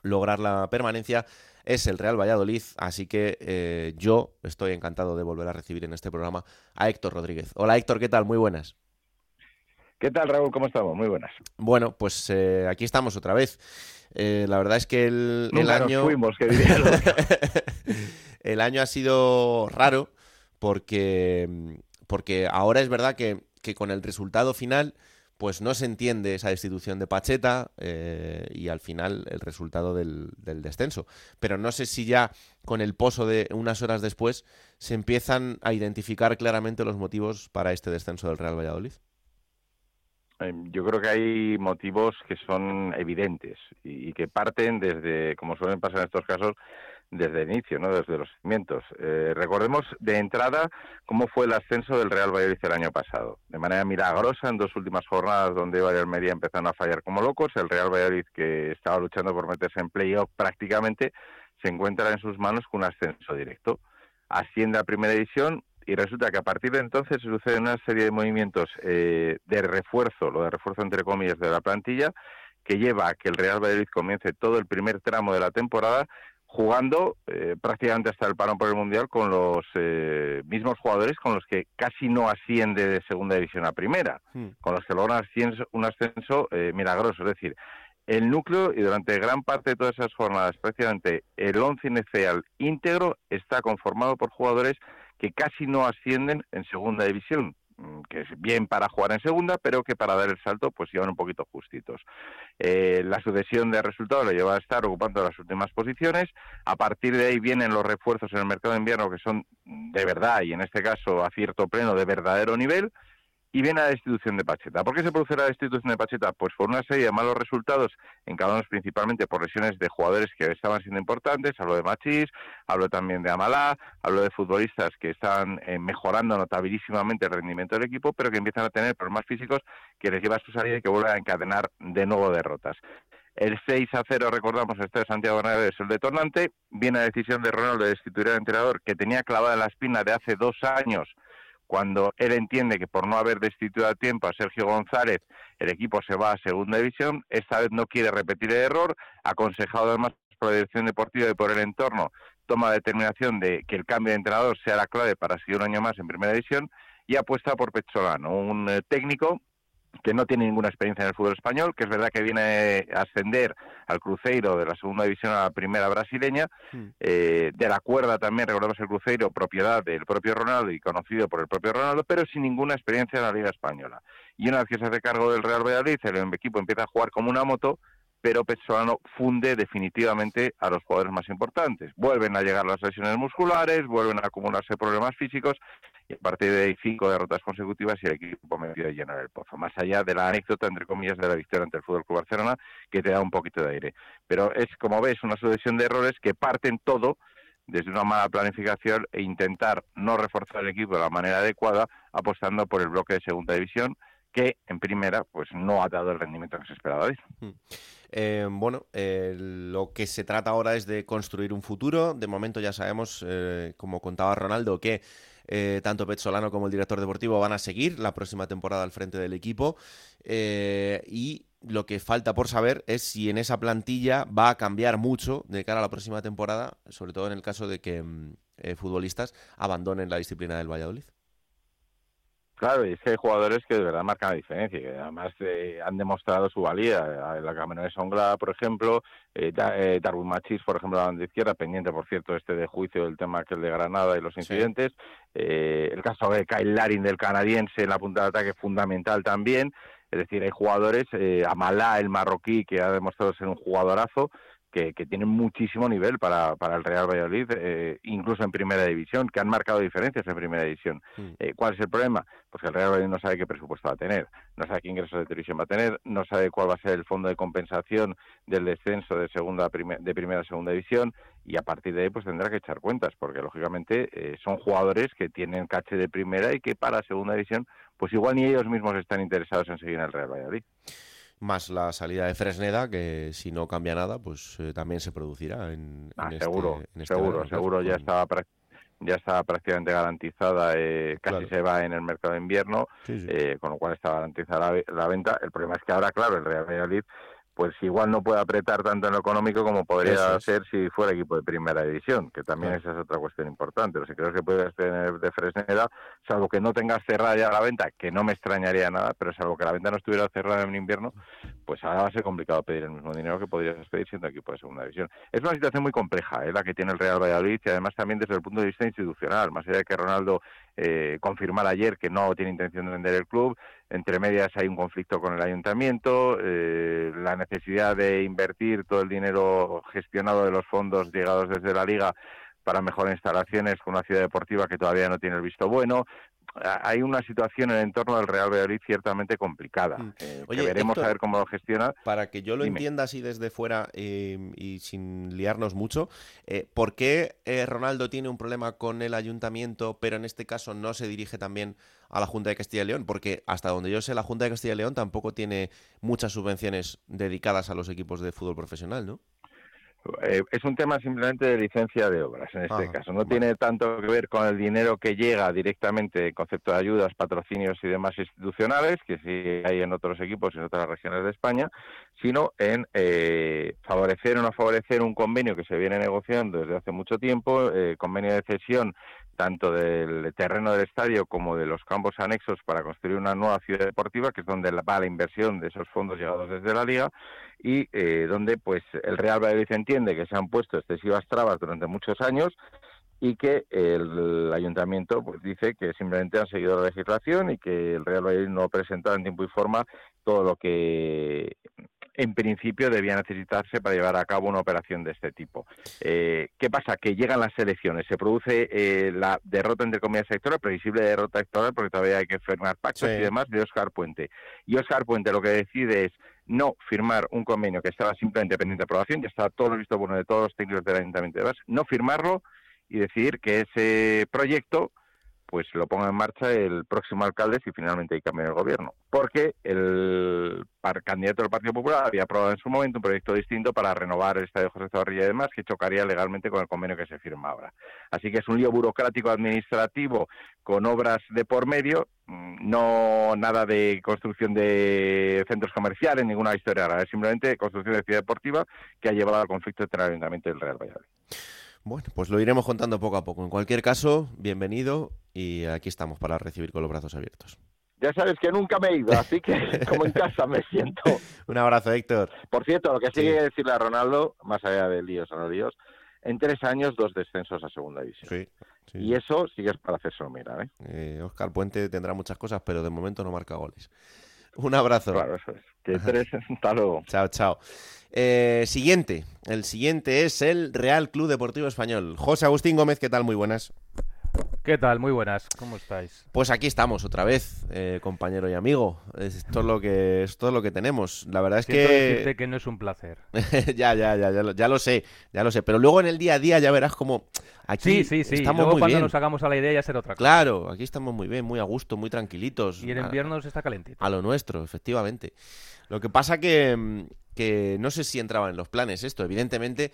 lograr la permanencia, es el Real Valladolid, así que eh, yo estoy encantado de volver a recibir en este programa a Héctor Rodríguez. Hola Héctor, ¿qué tal? Muy buenas. ¿Qué tal Raúl? ¿Cómo estamos? Muy buenas. Bueno, pues eh, aquí estamos otra vez. Eh, la verdad es que el, año... fuimos, que diría (laughs) el año ha sido raro porque, porque ahora es verdad que, con el resultado final pues no se entiende esa destitución de Pacheta eh, y al final el resultado del, descenso. Pero no sé si ya con el pozo de unas horas después se empiezan a identificar claramente los motivos para este descenso del Real Valladolid. em, yo creo que hay motivos que son evidentes y, que parten desde, como suelen pasar en estos casos, desde el inicio, ¿no? desde los cimientos. Eh, recordemos de entrada cómo fue el ascenso del Real Valladolid el año pasado. De manera milagrosa, en dos últimas jornadas donde Valladolid empezaron a fallar como locos, el Real Valladolid, que estaba luchando por meterse en playoff prácticamente, se encuentra en sus manos con un ascenso directo. Asciende a primera división y resulta que a partir de entonces sucede una serie de movimientos eh, de refuerzo, lo de refuerzo entre comillas de la plantilla, que lleva a que el Real Valladolid comience todo el primer tramo de la temporada jugando eh, prácticamente hasta el parón por el Mundial con los eh, mismos jugadores con los que casi no asciende de segunda división a primera, hmm. con los que logra un ascenso eh, milagroso. Es decir, el núcleo y durante gran parte de todas esas jornadas, prácticamente el once inicial íntegro está conformado por jugadores que casi no ascienden en segunda división. Mm, que es bien para jugar en segunda, pero que para dar el salto pues llevan un poquito justitos. Eh, la sucesión de resultados le lleva a estar ocupando las últimas posiciones. A partir de ahí vienen los refuerzos en el mercado de invierno que son de verdad y en este caso a cierto pleno de verdadero nivel y viene la destitución de Pacheta. ¿Por qué se produce la destitución de Pacheta? Pues por una serie de malos resultados, en cada uno principalmente por lesiones de jugadores que estaban siendo importantes, hablo de Machís, hablo también de Amalá, hablo de futbolistas que están eh, mejorando notabilísimamente el rendimiento del equipo, pero que empiezan a tener problemas físicos que les lleva a su salida y que vuelven a encadenar de nuevo derrotas. El 6 a 0, recordamos, este de Santiago Bernabéu es el detonante. Viene la decisión de Ronaldo de destituir al entrenador que tenía clavada en la espina de hace dos años cuando él entiende que por no haber destituido a tiempo a Sergio González, el equipo se va a segunda división, esta vez no quiere repetir el error, aconsejado además por la dirección deportiva y por el entorno, toma la determinación de que el cambio de entrenador sea la clave para seguir un año más en primera división y apuesta por Pecholano, un eh, técnico que no tiene ninguna experiencia en el fútbol español, que es verdad que viene a ascender al Cruzeiro de la segunda división a la primera brasileña, hmm. eh, de la cuerda también, recordemos el Cruzeiro, propiedad del propio Ronaldo y conocido por el propio Ronaldo, pero sin ninguna experiencia en la Liga Española. Y una vez que se hace cargo del Real Valladolid, el equipo empieza a jugar como una moto, pero Pesolano funde definitivamente a los jugadores más importantes. Vuelven a llegar las lesiones musculares, vuelven a acumularse problemas físicos y a partir de ahí cinco derrotas consecutivas y el equipo me de llenar el pozo. Más allá de la anécdota, entre comillas, de la victoria ante el Fútbol Club Barcelona, que te da un poquito de aire. Pero es, como ves, una sucesión de errores que parten todo desde una mala planificación e intentar no reforzar el equipo de la manera adecuada, apostando por el bloque de segunda división, que en primera pues no ha dado el rendimiento que se esperaba. Eh, bueno, eh, lo que se trata ahora es de construir un futuro. De momento ya sabemos, eh, como contaba Ronaldo, que tanto Solano como el director deportivo van a seguir la próxima temporada al frente del equipo. Y lo que falta por saber es si en esa plantilla va a cambiar mucho de cara a la próxima temporada, sobre todo en el caso de que mm, futbolistas abandonen la disciplina del Valladolid. Claro, y es que hay jugadores que de verdad marcan la diferencia, que además eh, han demostrado su valía. La Camino de Songla, por ejemplo, eh, eh, Darwin Machis, por ejemplo, la banda izquierda, pendiente, por cierto, este de juicio del tema que el de Granada y los incidentes. Eh, el caso de Kyle Larin del canadiense en la punta de ataque fundamental también. Es decir, hay jugadores, eh, Amalá, el marroquí, que ha demostrado ser un jugadorazo, que, que tienen muchísimo nivel para, para el Real Valladolid, eh, incluso en primera división, que han marcado diferencias en primera división. Mm. Eh, ¿Cuál es el problema? Pues que el Real Valladolid no sabe qué presupuesto va a tener, no sabe qué ingresos de televisión va a tener, no sabe cuál va a ser el fondo de compensación del descenso de segunda de primera a segunda división y a partir de ahí pues tendrá que echar cuentas, porque lógicamente eh, son jugadores que tienen caché de primera y que para segunda división pues igual ni ellos mismos están interesados en seguir en el Real Valladolid más la salida de Fresneda, que si no cambia nada, pues eh, también se producirá en, ah, este, seguro, este seguro, seguro, ya estaba ya estaba prácticamente garantizada, eh, casi se va en el mercado de invierno, Eh, con lo cual está garantizada la, la, venta. El problema es que ahora, claro, el Real Valladolid pues igual no puede apretar tanto en lo económico como podría ser si fuera equipo de primera división, que también esa es otra cuestión importante. Los creo que puedes tener de Fresneda, salvo que no tengas cerrada ya la venta, que no me extrañaría nada, pero salvo que la venta no estuviera cerrada en invierno, pues ahora va a ser complicado pedir el mismo dinero que podrías pedir siendo equipo de segunda división. Es una situación muy compleja ¿eh? la que tiene el Real Valladolid y además también desde el punto de vista institucional, más allá de que Ronaldo eh, confirmar ayer que no tiene intención de vender el club. Entre medias hay un conflicto con el ayuntamiento, eh, la necesidad de invertir todo el dinero gestionado de los fondos llegados desde la liga para mejorar instalaciones con una ciudad deportiva que todavía no tiene el visto bueno. Hay una situación en el entorno del Real Valladolid ciertamente complicada. Mm. Eh, veremos a ver cómo lo gestiona. Para que yo lo entienda así desde fuera y sin liarnos mucho, ¿por qué Ronaldo tiene un problema con el ayuntamiento, pero en este caso no se dirige también a la Junta de Castilla y León? Porque hasta donde yo sé, la Junta de Castilla y León tampoco tiene muchas subvenciones dedicadas a los equipos de fútbol profesional, ¿no? Eh, es un tema simplemente de licencia de obras en este ah, caso. No tiene tanto que ver con el dinero que llega directamente en concepto de ayudas, patrocinios y demás institucionales, que sí hay en otros equipos y en otras regiones de España, sino en eh, favorecer o no favorecer un convenio que se viene negociando desde hace mucho tiempo, eh, convenio de cesión tanto del terreno del estadio como de los campos anexos para construir una nueva ciudad deportiva, que es donde va la inversión de esos fondos llegados desde la liga y eh, donde pues el Real Valladolid entiende que se han puesto excesivas trabas durante muchos años y que el ayuntamiento pues dice que simplemente han seguido la legislación y que el Real Valladolid no ha presentado en tiempo y forma todo lo que en principio debía necesitarse para llevar a cabo una operación de este tipo. Eh, ¿Qué pasa? Que llegan las elecciones, se produce eh, la derrota entre comillas electoral, previsible derrota electoral porque todavía hay que firmar pactos y demás de Oscar Puente. Y Oscar Puente lo que decide es no firmar un convenio que estaba simplemente pendiente de aprobación, ya estaba todo visto bueno de todos los técnicos del Ayuntamiento de Bas, no firmarlo y decidir que ese proyecto pues lo ponga en marcha el próximo alcalde si finalmente hay cambio en el gobierno. Porque el candidato del Partido Popular había aprobado en su momento un proyecto distinto para renovar el estadio José Zorrilla y demás, que chocaría legalmente con el convenio que se firma ahora. Así que es un lío burocrático administrativo con obras de por medio, mm, no nada de construcción de centros comerciales, ninguna historia rara, simplemente construcción de ciudad deportiva que ha llevado al conflicto entre el Ayuntamiento y el Real Valladolid. Bueno, pues lo iremos contando poco a poco. En cualquier caso, bienvenido y aquí estamos para recibir con los brazos abiertos. Ya sabes que nunca me he ido, así que (laughs) como en casa me siento. Un abrazo, Héctor. Por cierto, lo que sigue sí. decirle a Ronaldo, más allá de líos o no líos, en tres años dos descensos a segunda división. Sí, Y eso sigue para hacerse mirar. ¿eh? ¿eh? Oscar Puente tendrá muchas cosas, pero de momento no marca goles. Un abrazo. Claro, eso es. Que tres, (laughs) hasta luego. Chao, chao. Eh, siguiente. El siguiente es el Real Club Deportivo Español. José Agustín Gómez, ¿qué tal? Muy buenas. ¿Qué tal? Muy buenas, ¿cómo estáis? Pues aquí estamos otra vez, eh, compañero y amigo. Esto es lo que es todo lo que tenemos. La verdad es que que no es un placer. (laughs) ya, ya, ya, ya lo, ya lo, sé, ya lo sé. Pero luego en el día a día ya verás como aquí sí, sí, sí. estamos luego muy cuando bien. nos hagamos a la idea ya será otra cosa. Claro, aquí estamos muy bien, muy a gusto, muy tranquilitos. Y en invierno se está calentito. A lo nuestro, efectivamente. Lo que pasa que que no sé si entraba en los planes esto. Evidentemente,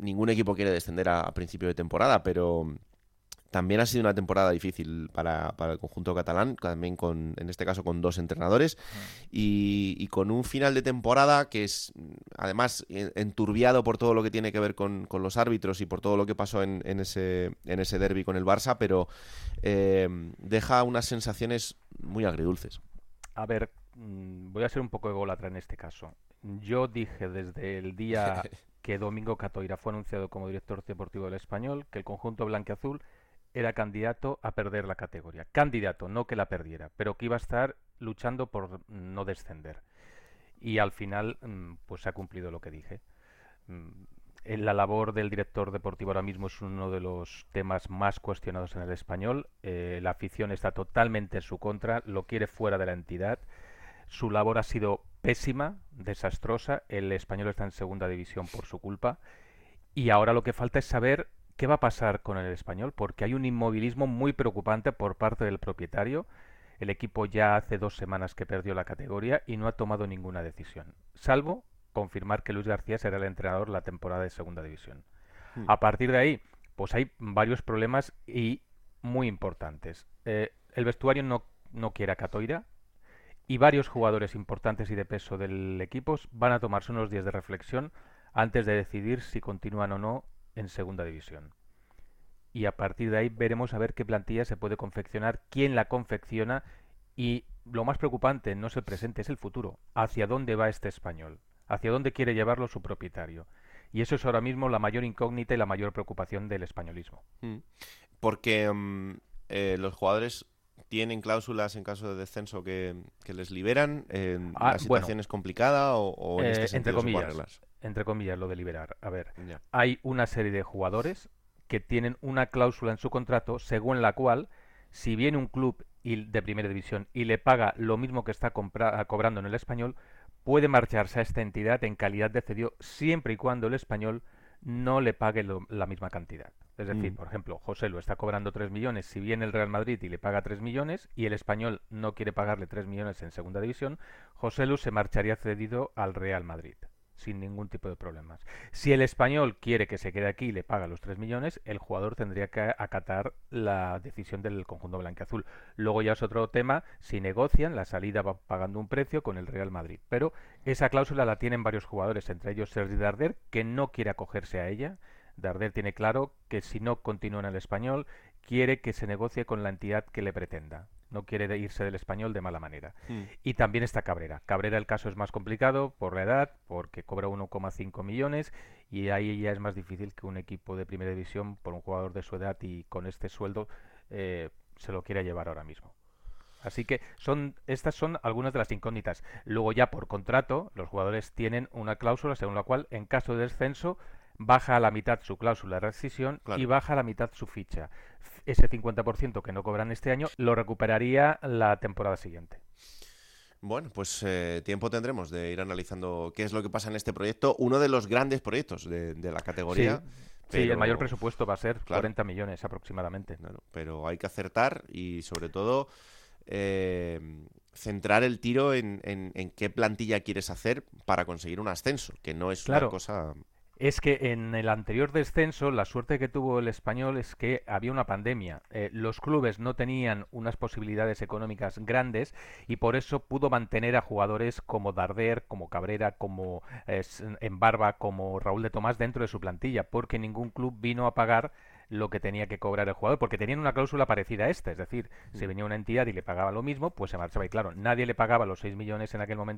ningún equipo quiere descender a, a principio de temporada, pero también ha sido una temporada difícil para, para, el conjunto catalán, también con, en este caso con dos entrenadores, y, y, con un final de temporada que es además enturbiado por todo lo que tiene que ver con, con los árbitros y por todo lo que pasó en, en ese, en ese derby con el Barça, pero eh, deja unas sensaciones muy agridulces. A ver, mm, voy a ser un poco ególatra en este caso. Yo dije desde el día (laughs) que Domingo Catoira fue anunciado como director deportivo del Español que el conjunto blanqueazul era candidato a perder la categoría. Candidato, no que la perdiera, pero que iba a estar luchando por no descender. Y al final, mm, pues se ha cumplido lo que dije. Mm, la labor del director deportivo ahora mismo es uno de los temas más cuestionados en el español. Eh, la afición está totalmente en su contra, lo quiere fuera de la entidad. Su labor ha sido pésima, desastrosa. El español está en segunda división por su culpa. Y ahora lo que falta es saber ¿Qué va a pasar con el español? Porque hay un inmovilismo muy preocupante por parte del propietario. El equipo ya hace dos semanas que perdió la categoría y no ha tomado ninguna decisión, salvo confirmar que Luis García será el entrenador la temporada de segunda división. Hmm. A partir de ahí, pues hay varios problemas y muy importantes. Eh, el vestuario no, no quiere a Catoira y varios jugadores importantes y de peso del equipo van a tomarse unos días de reflexión antes de decidir si continúan o no en segunda división. Y a partir de ahí veremos a ver qué plantilla se puede confeccionar, quién la confecciona y lo más preocupante no es el presente, es el futuro. ¿Hacia dónde va este español? ¿Hacia dónde quiere llevarlo su propietario? Y eso es ahora mismo la mayor incógnita y la mayor preocupación del españolismo. Mm. Porque um, eh, los jugadores tienen cláusulas en caso de descenso que, que les liberan. Eh, ah, ¿La situación bueno, es complicada o, o en eh, este sentido entre comillas? Entre comillas, lo de liberar. A ver, hay una serie de jugadores que tienen una cláusula en su contrato según la cual, si viene un club y de primera división y le paga lo mismo que está cobrando en el español, puede marcharse a esta entidad en calidad de cedido siempre y cuando el español no le pague la misma cantidad. Es decir, mm. por ejemplo, José lo está cobrando 3 millones, si viene el Real Madrid y le paga 3 millones y el español no quiere pagarle 3 millones en segunda división, José Lu se marcharía cedido al Real Madrid sin ningún tipo de problemas. Si el español quiere que se quede aquí y le paga los 3 millones, el jugador tendría que acatar la decisión del conjunto blanqueazul. Luego ya es otro tema si negocian, la salida va pagando un precio con el Real Madrid. Pero esa cláusula la tienen varios jugadores, entre ellos Sergi Darder, que no quiere acogerse a ella Darder tiene claro que si no continúa en el español, quiere que se negocie con la entidad que le pretenda. No quiere irse del español de mala manera. Hmm. Y también está Cabrera. Cabrera el caso es más complicado por la edad, porque cobra 1,5 millones y ahí ya es más difícil que un equipo de primera división por un jugador de su edad y con este sueldo eh, se lo quiera llevar ahora mismo. Así que son estas son algunas de las incógnitas. Luego ya por contrato los jugadores tienen una cláusula según la cual en caso de descenso baja a la mitad su cláusula de rescisión y baja a la mitad su ficha. Ese 50% que no cobran este año lo recuperaría la temporada siguiente. Bueno, pues eh, tiempo tendremos de ir analizando qué es lo que pasa en este proyecto, uno de los grandes proyectos de, la categoría. Sí. el mayor presupuesto va a ser 40 millones aproximadamente. pero hay que acertar y sobre todo eh, centrar el tiro en, qué plantilla quieres hacer para conseguir un ascenso, que no es una cosa es que en el anterior descenso la suerte que tuvo el español es que había una pandemia. Eh, los clubes no tenían unas posibilidades económicas grandes y por eso pudo mantener a jugadores como Darder, como Cabrera, como eh, Embarba, como Raúl de Tomás dentro de su plantilla, porque ningún club vino a pagar lo que tenía que cobrar el jugador, porque tenían una cláusula parecida a esta, es decir, si mm. venía una entidad y le pagaba lo mismo, pues se marchaba. Y claro, nadie le pagaba los 6 millones en aquel momento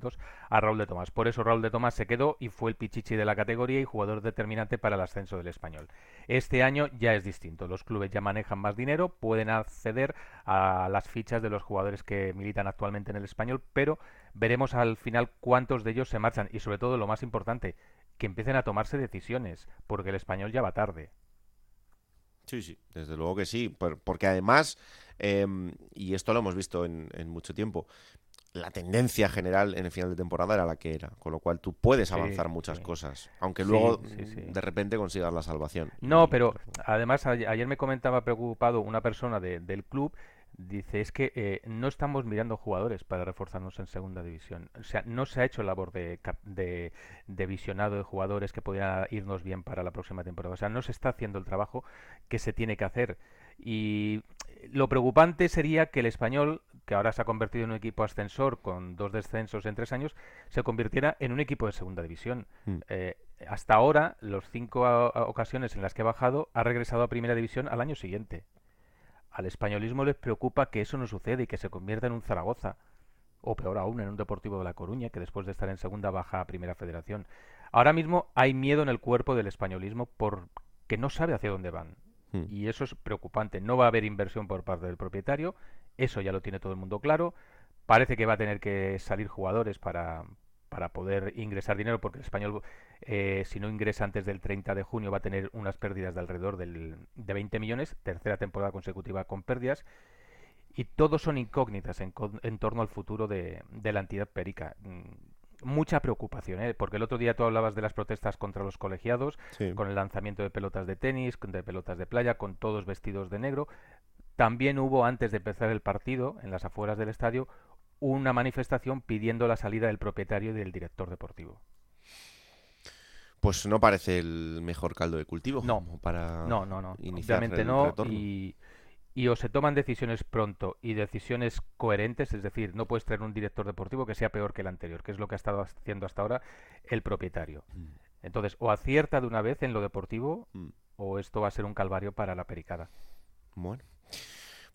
a Raúl de Tomás. Por eso Raúl de Tomás se quedó y fue el pichichi de la categoría y jugador determinante para el ascenso del español. Este año ya es distinto, los clubes ya manejan más dinero, pueden acceder a las fichas de los jugadores que militan actualmente en el español, pero veremos al final cuántos de ellos se marchan y sobre todo lo más importante, que empiecen a tomarse decisiones, porque el español ya va tarde. Sí, sí, desde luego que sí, porque además, em, y esto lo hemos visto en, mucho tiempo, la tendencia general en el final de temporada era la que era, con lo cual tú puedes avanzar muchas cosas, aunque luego de repente consigas la salvación. No, pero además ayer me comentaba preocupado una persona del club Dice, es que eh, no estamos mirando jugadores para reforzarnos en segunda división. O sea, no se ha hecho labor de, de, visionado de jugadores que podrían irnos bien para la próxima temporada. O sea, no se está haciendo el trabajo que se tiene que hacer. Y lo preocupante sería que el español, que ahora se ha convertido en un equipo ascensor con dos descensos en tres años, se convirtiera en un equipo de segunda división. Mm. Eh, hasta ahora, los cinco ocasiones en las que ha bajado, ha regresado a primera división al año siguiente. Al españolismo les preocupa que eso no suceda y que se convierta en un Zaragoza, o peor aún, en un Deportivo de La Coruña, que después de estar en segunda baja a Primera Federación. Ahora mismo hay miedo en el cuerpo del españolismo porque no sabe hacia dónde van. Hmm. Y eso es preocupante. No va a haber inversión por parte del propietario, eso ya lo tiene todo el mundo claro. Parece que va a tener que salir jugadores para, para poder ingresar dinero, porque el español, eh, si no ingresa antes del 30 de junio, va a tener unas pérdidas de alrededor del, de 20 millones, tercera temporada consecutiva con pérdidas, y todos son incógnitas en, en torno al futuro de, de, la entidad perica. Mm, mucha preocupación, ¿eh? porque el otro día tú hablabas de las protestas contra los colegiados, con el lanzamiento de pelotas de tenis, de pelotas de playa, con todos vestidos de negro. También hubo, antes de empezar el partido, en las afueras del estadio, una manifestación pidiendo la salida del propietario y del director deportivo. Pues no parece el mejor caldo de cultivo. No, para no, no, no. Obviamente no. Y, y, o se toman decisiones pronto y decisiones coherentes, es decir, no puedes traer un director deportivo que sea peor que el anterior, que es lo que ha estado haciendo hasta ahora el propietario. Mm. Entonces, o acierta de una vez en lo deportivo, mm. o esto va a ser un calvario para la pericada. Bueno.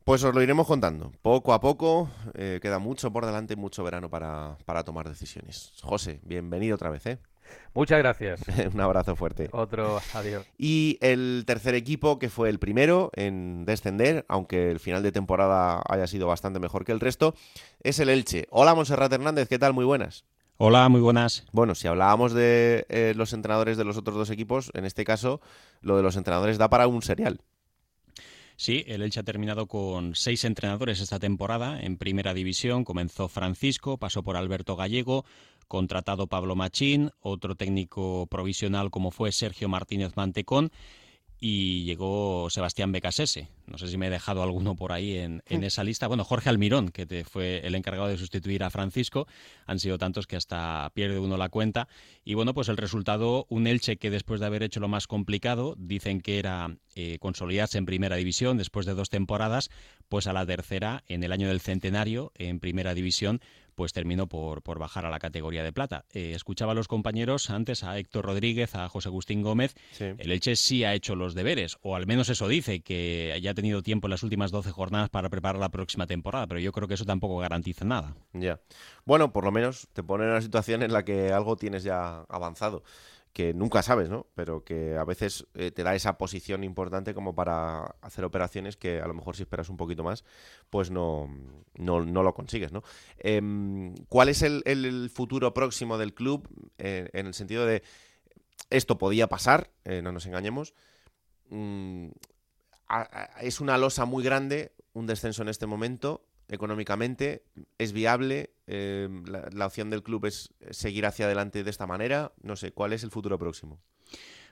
Pues os lo iremos contando. Poco a poco, eh, queda mucho por delante, mucho verano para, tomar decisiones. José, bienvenido otra vez, ¿eh? Muchas gracias. (laughs) Un abrazo fuerte. Otro, adiós. Y el tercer equipo, que fue el primero en descender, aunque el final de temporada haya sido bastante mejor que el resto, es el Elche. Hola, Monserrat Hernández, ¿qué tal? Muy buenas. Hola, muy buenas. Bueno, si hablábamos de eh, los entrenadores de los otros dos equipos, en este caso, lo de los entrenadores da para un serial. Sí, el Elche ha terminado con seis entrenadores esta temporada en primera división. Comenzó Francisco, pasó por Alberto Gallego, contratado Pablo Machín, otro técnico provisional como fue Sergio Martínez Mantecón y llegó Sebastián Becasese. No sé si me he dejado alguno por ahí en, hmm. esa lista. Bueno, Jorge Almirón, que fue el encargado de sustituir a Francisco. Han sido tantos que hasta pierde uno la cuenta. Y bueno, pues el resultado, un Elche que después de haber hecho lo más complicado, dicen que era eh, consolidarse en primera división después de dos temporadas, pues a la tercera, en el año del centenario, en primera división, pues terminó por, por bajar a la categoría de plata. Eh, escuchaba a los compañeros antes, a Héctor Rodríguez, a José Agustín Gómez. El Elche sí ha hecho los deberes, o al menos eso dice, que ya ha tenido tiempo en las últimas 12 jornadas para preparar la próxima temporada, pero yo creo que eso tampoco garantiza nada. Ya. Bueno, por lo menos te pone en una situación en la que algo tienes ya avanzado que nunca sabes, ¿no? Pero que a veces eh, te da esa posición importante como para hacer operaciones que a lo mejor si esperas un poquito más, pues no, no, lo consigues, ¿no? Em, ¿Cuál es el, futuro próximo del club eh, en el sentido de esto podía pasar, eh, no nos engañemos? Mm, es una losa muy grande, un descenso en este momento, económicamente, es viable, eh, la, opción del club es seguir hacia adelante de esta manera, no sé, ¿cuál es el futuro próximo?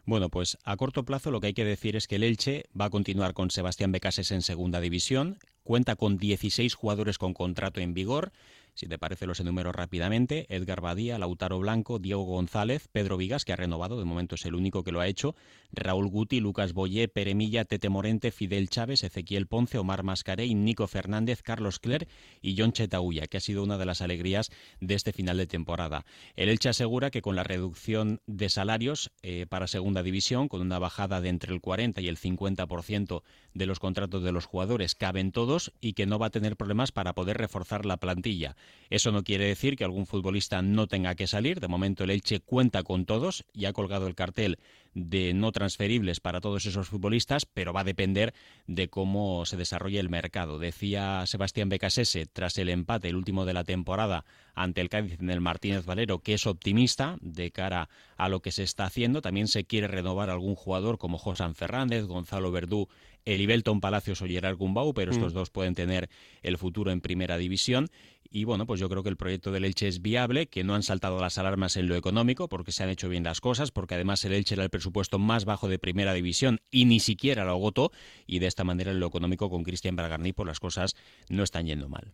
Bueno, pues a corto plazo lo que hay que decir es que el Elche va a continuar con Sebastián Becases en segunda división, cuenta con 16 jugadores con contrato en vigor, si te parece, los enumero rápidamente. Edgar Badía, Lautaro Blanco, Diego González, Pedro Vigas, que ha renovado, de momento es el único que lo ha hecho, Raúl Guti, Lucas Boyé, Peremilla, Tete Morente, Fidel Chávez, Ezequiel Ponce, Omar Mascarey, Nico Fernández, Carlos Cler y John Chetauya, que ha sido una de las alegrías de este final de temporada. El Elche asegura que con la reducción de salarios eh, para segunda división, con una bajada de entre el 40 y el 50% de los contratos de los jugadores, caben todos y que no va a tener problemas para poder reforzar la plantilla. Eso no quiere decir que algún futbolista no tenga que salir. De momento el Elche cuenta con todos y ha colgado el cartel de no transferibles para todos esos futbolistas, pero va a depender de cómo se desarrolle el mercado. Decía Sebastián Becasese tras el empate, el último de la temporada, ante el Cádiz en el Martínez Valero, que es optimista de cara a lo que se está haciendo. También se quiere renovar algún jugador como José Fernández, Gonzalo Verdú, Elibelton Palacios o Gerard Gumbau, pero estos mm. dos pueden tener el futuro en primera división. Y bueno, pues yo creo que el proyecto del Elche es viable, que no han saltado las alarmas en lo económico, porque se han hecho bien las cosas, porque además el Elche era el presupuesto más bajo de primera división y ni siquiera lo agotó. Y de esta manera en lo económico con Cristian Bragarni, por pues las cosas no están yendo mal.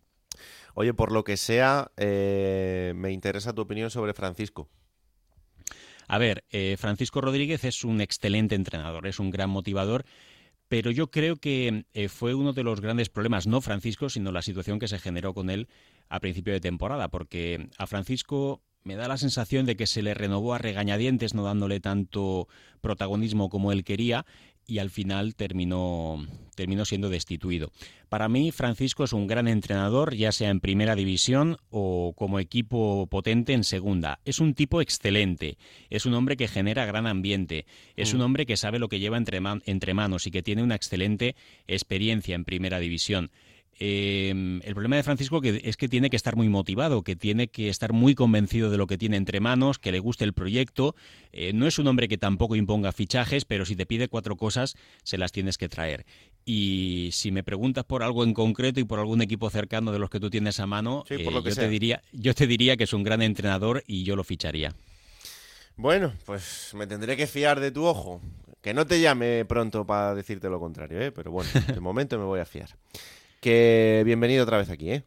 Oye, por lo que sea, eh, me interesa tu opinión sobre Francisco. A ver, eh, Francisco Rodríguez es un excelente entrenador, es un gran motivador pero yo creo que eh, fue uno de los grandes problemas, no Francisco, sino la situación que se generó con él a principio de temporada, porque a Francisco me da la sensación de que se le renovó a regañadientes, no dándole tanto protagonismo como él quería, y al final terminó, terminó siendo destituido. Para mí, Francisco es un gran entrenador, ya sea en primera división o como equipo potente en segunda. Es un tipo excelente, es un hombre que genera gran ambiente, es un mm. hombre que sabe lo que lleva entre, entre manos y que tiene una excelente experiencia en primera división. Em, el problema de Francisco es que tiene que estar muy motivado, que tiene que estar muy convencido de lo que tiene entre manos, que le guste el proyecto. Eh, no es un hombre que tampoco imponga fichajes, pero si te pide cuatro cosas, se las tienes que traer. Y si me preguntas por algo en concreto y por algún equipo cercano de los que tú tienes a mano, eh, yo, te diría, yo te diría que es un gran entrenador y yo lo ficharía. Bueno, pues me tendré que fiar de tu ojo. Que no te llame pronto para decirte lo contrario, ¿eh? pero bueno, de momento me voy a fiar. Que bienvenido otra vez aquí, ¿eh?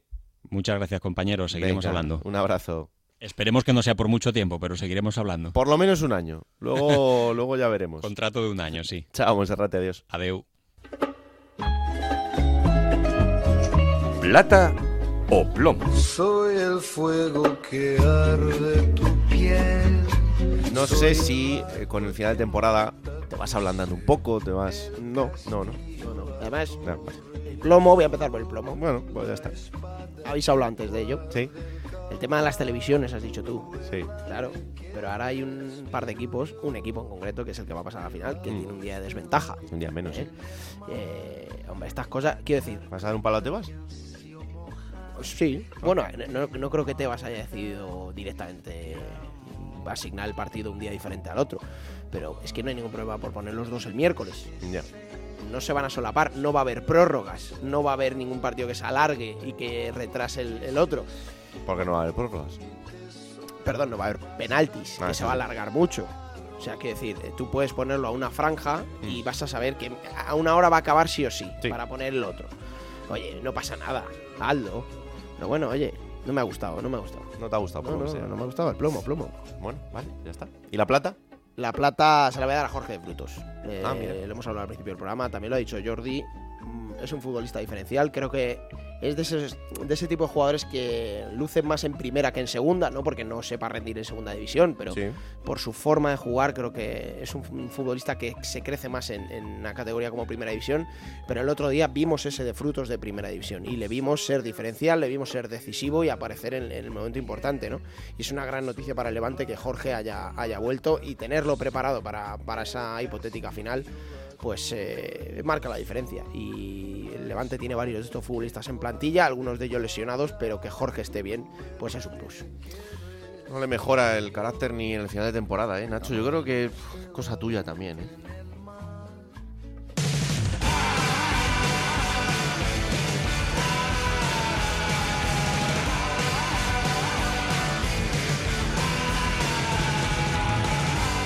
Muchas gracias, compañeros. Seguiremos hablando. Un abrazo. Esperemos que no sea por mucho tiempo, pero seguiremos hablando. Por lo menos un año. Luego, (laughs) luego ya veremos. Contrato de un año, sí. Chao, Monserrate, adiós. Adeu. Plata o plomo. Soy el fuego que arde tu piel. No sé si eh, con el final de temporada te vas ablandando un poco, te vas... No, no, no. Además, plomo, voy a empezar por el plomo. Bueno, pues ya está. Habéis hablado antes de ello. Sí. El tema de las televisiones, has dicho tú. Sí. Claro. Pero ahora hay un par de equipos, un equipo en concreto, que es el que va a pasar a la final, que mm. tiene un día de desventaja. Un día menos, ¿eh? ¿eh? hombre, estas cosas, quiero decir. ¿Vas a dar un palo a Tebas? Sí. Bueno, no, no creo que Tebas haya decidido directamente asignar el partido un día diferente al otro. Pero es que no hay ningún problema por poner los dos el miércoles. Ya no se van a solapar, no va a haber prórrogas, no va a haber ningún partido que se alargue y que retrase el, otro. ¿Por qué no va a haber prórrogas? Perdón, no va a haber penaltis, que ah, se va a alargar mucho. O sea, quiero decir, eh, tú puedes ponerlo a una franja y mm. vas a saber que a una hora va a acabar sí o sí, para poner el otro. Oye, no pasa nada, hazlo. Pero bueno, oye, no me ha gustado, no me ha gustado. ¿No te ha gustado? No, no, no, me ha gustado el plomo, plomo. Bueno, vale, ya está. ¿Y la plata? La plata se la voy a dar a Jorge de Frutos. ah, mira. Eh, lo hemos hablado al principio del programa, también lo ha dicho Jordi. Mm, es un futbolista diferencial. Creo que es de ese, de ese tipo de jugadores que lucen más en primera que en segunda, no porque no sepa rendir en segunda división, pero por su forma de jugar creo que es un, futbolista que se crece más en, en, una categoría como primera división, pero el otro día vimos ese de frutos de primera división y le vimos ser diferencial, le vimos ser decisivo y aparecer en, el momento importante, ¿no? Y es una gran noticia para el Levante que Jorge haya, haya vuelto y tenerlo preparado para, para esa hipotética final pues eh, marca la diferencia. Y el Levante tiene varios de estos futbolistas en plantilla, algunos de ellos lesionados, pero que Jorge esté bien, pues es un plus. No le mejora el carácter ni en el final de temporada, ¿eh, Nacho? Yo creo que es cosa tuya también, ¿eh?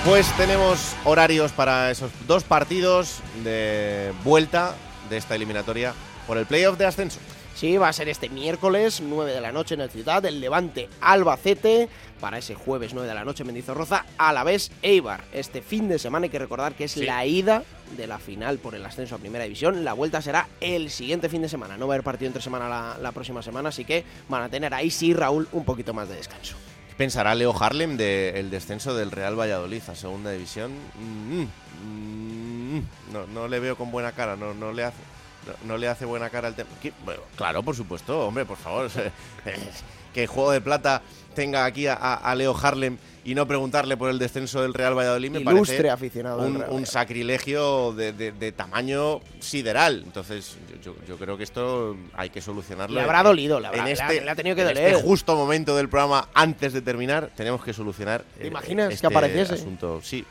Pues tenemos horarios para esos dos partidos de vuelta de esta eliminatoria por el playoff de ascenso. Sí, va a ser este miércoles, 9 de la noche en el Ciudad, el Levante Albacete, para ese jueves 9 de la noche Mendizorroza, a la vez Eibar. Este fin de semana hay que recordar que es la ida de la final por el ascenso a Primera División. La vuelta será el siguiente fin de semana. No va a haber partido entre semana la, la próxima semana, así que van a tener ahí sí, Raúl, un poquito más de descanso pensará Leo Harlem del descenso del Real Valladolid a segunda división? Mm, mm, no, no, le veo con buena cara, no, no le hace. No, le hace buena cara al tema. claro, por supuesto, hombre, por favor. (laughs) que Juego de Plata tenga aquí a Leo Harlem y no preguntarle por el descenso del Real Valladolid me parece aficionado un, sacrilegio de, tamaño sideral. Entonces, yo, creo que esto hay que solucionarlo. Le habrá dolido, le, habrá, este, le ha tenido que en doler. este justo momento del programa, antes de terminar, tenemos que solucionar. ¿Te imaginas este que apareciese? Asunto. Sí.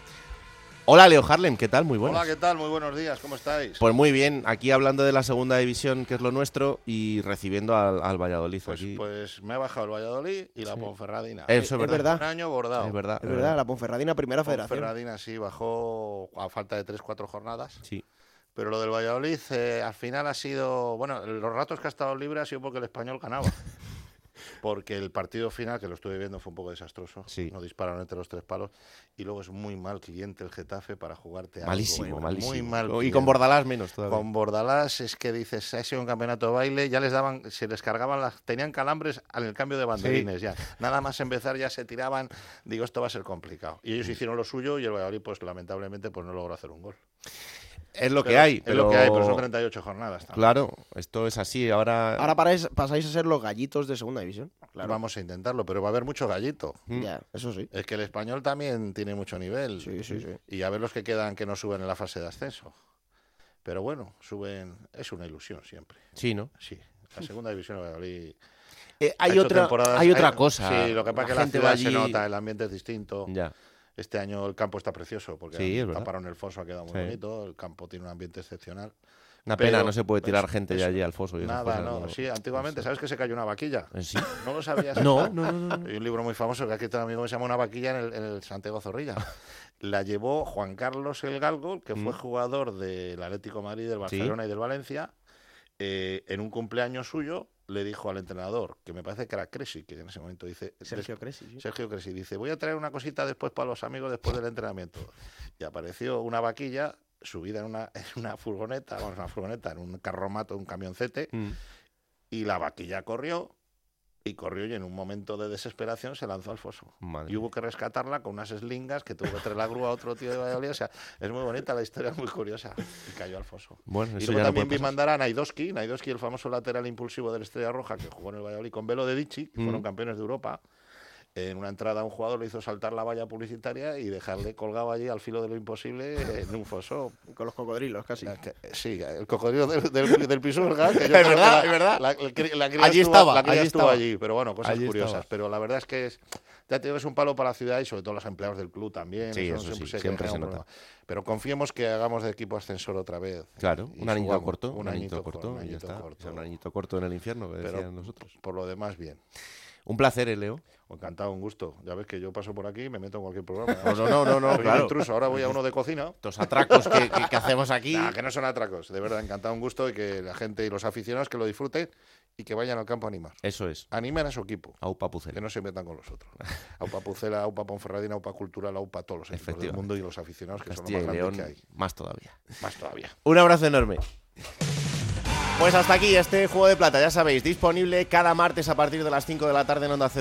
Hola Leo Harlem, ¿qué tal? Muy buenas. Hola, ¿qué tal? Muy buenos días, ¿cómo estáis? Pues muy bien, aquí hablando de la segunda división, que es lo nuestro, y recibiendo al, Valladolid. Pues, pues, me ha bajado el Valladolid y la Ponferradina. Eso es, verdad. Un año bordado. Es verdad. Es verdad, la Ponferradina, primera federación. Ponferradina sí, bajó a falta de 3-4 jornadas. Sí. Pero lo del Valladolid eh, al final ha sido. Bueno, los ratos que ha estado libre ha sido porque el español ganaba. (laughs) porque el partido final, que lo estuve viendo, fue un poco desastroso. Sí. Nos dispararon entre los tres palos. Y luego es muy mal cliente el Getafe para jugarte algo. Malísimo, malísimo. Muy mal. Y con Bordalás menos todavía. Con Bordalás es que dices, ha sido un campeonato de baile, ya les daban, se les cargaban las, tenían calambres al cambio de banderines ya. Nada más empezar ya se tiraban, digo, esto va a ser complicado. Y ellos hicieron lo suyo y el Valladolid, pues lamentablemente, pues no logró hacer un gol. Es lo que hay. Es lo que hay, pero son 38 jornadas. Claro, esto es así. Ahora, ahora pasáis a ser los gallitos de segunda división. Claro. Vamos a intentarlo, pero va a haber mucho gallito. Mm. Ya, eso sí. Es que el español también tiene mucho nivel. Sí, sí, sí. Y a ver los que quedan que no suben en la fase de ascenso. Pero bueno, suben. Es una ilusión siempre. Sí, ¿no? Sí. La segunda división de eh, hay, otra, hay otra cosa. Sí, lo que pasa es que la ciudad se nota, el ambiente es distinto. Ya. Este año el campo está precioso porque sí, taparon el foso, ha quedado muy bonito. El campo tiene un ambiente excepcional. Una pena, no se puede tirar gente ya allí al foso. Y nada, no. Sí, antiguamente, ¿sabes que se cayó una vaquilla? ¿Eh, ¿Sí? ¿No lo sabías? no, no, no, Hay un libro muy famoso que aquí un amigo que se llama Una vaquilla en el, en el Santiago Zorrilla. (laughs) La llevó Juan Carlos El Galgo, que fue mm. jugador del Atlético Madrid, del Barcelona y del Valencia, eh, en un cumpleaños suyo le dijo al entrenador, que me parece que era Cresi, que en ese momento dice... Sergio Cresi. Sergio Cresi dice, voy a traer una cosita después para los amigos después del entrenamiento. Y apareció una vaquilla subida en una, (laughs) en una furgoneta, vamos, una furgoneta, en un carromato, un camioncete, mm. y la vaquilla corrió, y corrió y en un momento de desesperación se lanzó al foso. y hubo que rescatarla con unas eslingas que tuvo que traer la grúa a otro tío de Valladolid. O sea, es muy bonita la historia, es muy curiosa. Y cayó al foso. Bueno, y luego también vi mandar a Naidoski, Naidoski, el famoso lateral impulsivo de la Estrella Roja, que jugó en el Valladolid con Velo de Dichi, que fueron mm. campeones de Europa en una entrada un jugador le hizo saltar la valla publicitaria y dejarle colgado allí al filo de lo imposible en un foso. Con los cocodrilos, casi. Sí, el cocodrilo del, del, del Pisuerga. Que (laughs) es verdad, es verdad. La, allí estaba, allí estuvo allí, pero bueno, cosas curiosas. Pero la verdad es que es, ya te digo, es un palo para la ciudad y sobre todo los empleados del club también. Sí, eso, siempre, sí, siempre se nota. Pero confiemos que hagamos de equipo ascensor otra vez. Claro, un añito corto, un, añito corto, un añito corto, un añito corto en el infierno, que Pero nosotros. Por lo demás, bien. Un placer, ¿eh, Leo. Encantado, un gusto. Ya ves que yo paso por aquí y me meto en cualquier programa. (laughs) No, no, no, no, claro. Intruso. Ahora voy a uno de cocina. Los atracos que, hacemos aquí. (laughs) que no son atracos. De verdad, encantado, un gusto y que la gente y los aficionados que lo disfruten y que vayan al campo a animar. Eso es. Animen a su equipo. Aupa Pucela. Que no se metan con los otros. Aupa Pucela, Aupa Ponferradina, Aupa Cultural, Aupa todos los equipos del mundo y los aficionados que son los más grandes que hay. Más todavía. Más todavía. Un abrazo enorme. Pues hasta aquí este juego de plata, ya sabéis, disponible cada martes a partir de las 5 de la tarde en Onda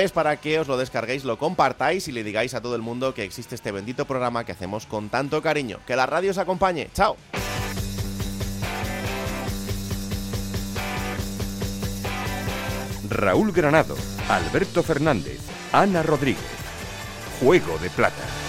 es para que os lo descarguéis, lo compartáis y le digáis a todo el mundo que existe este bendito programa que hacemos con tanto cariño. Que la radio os acompañe. ¡Chao! Raúl Granado, Alberto Fernández, Ana Rodríguez. Juego de plata.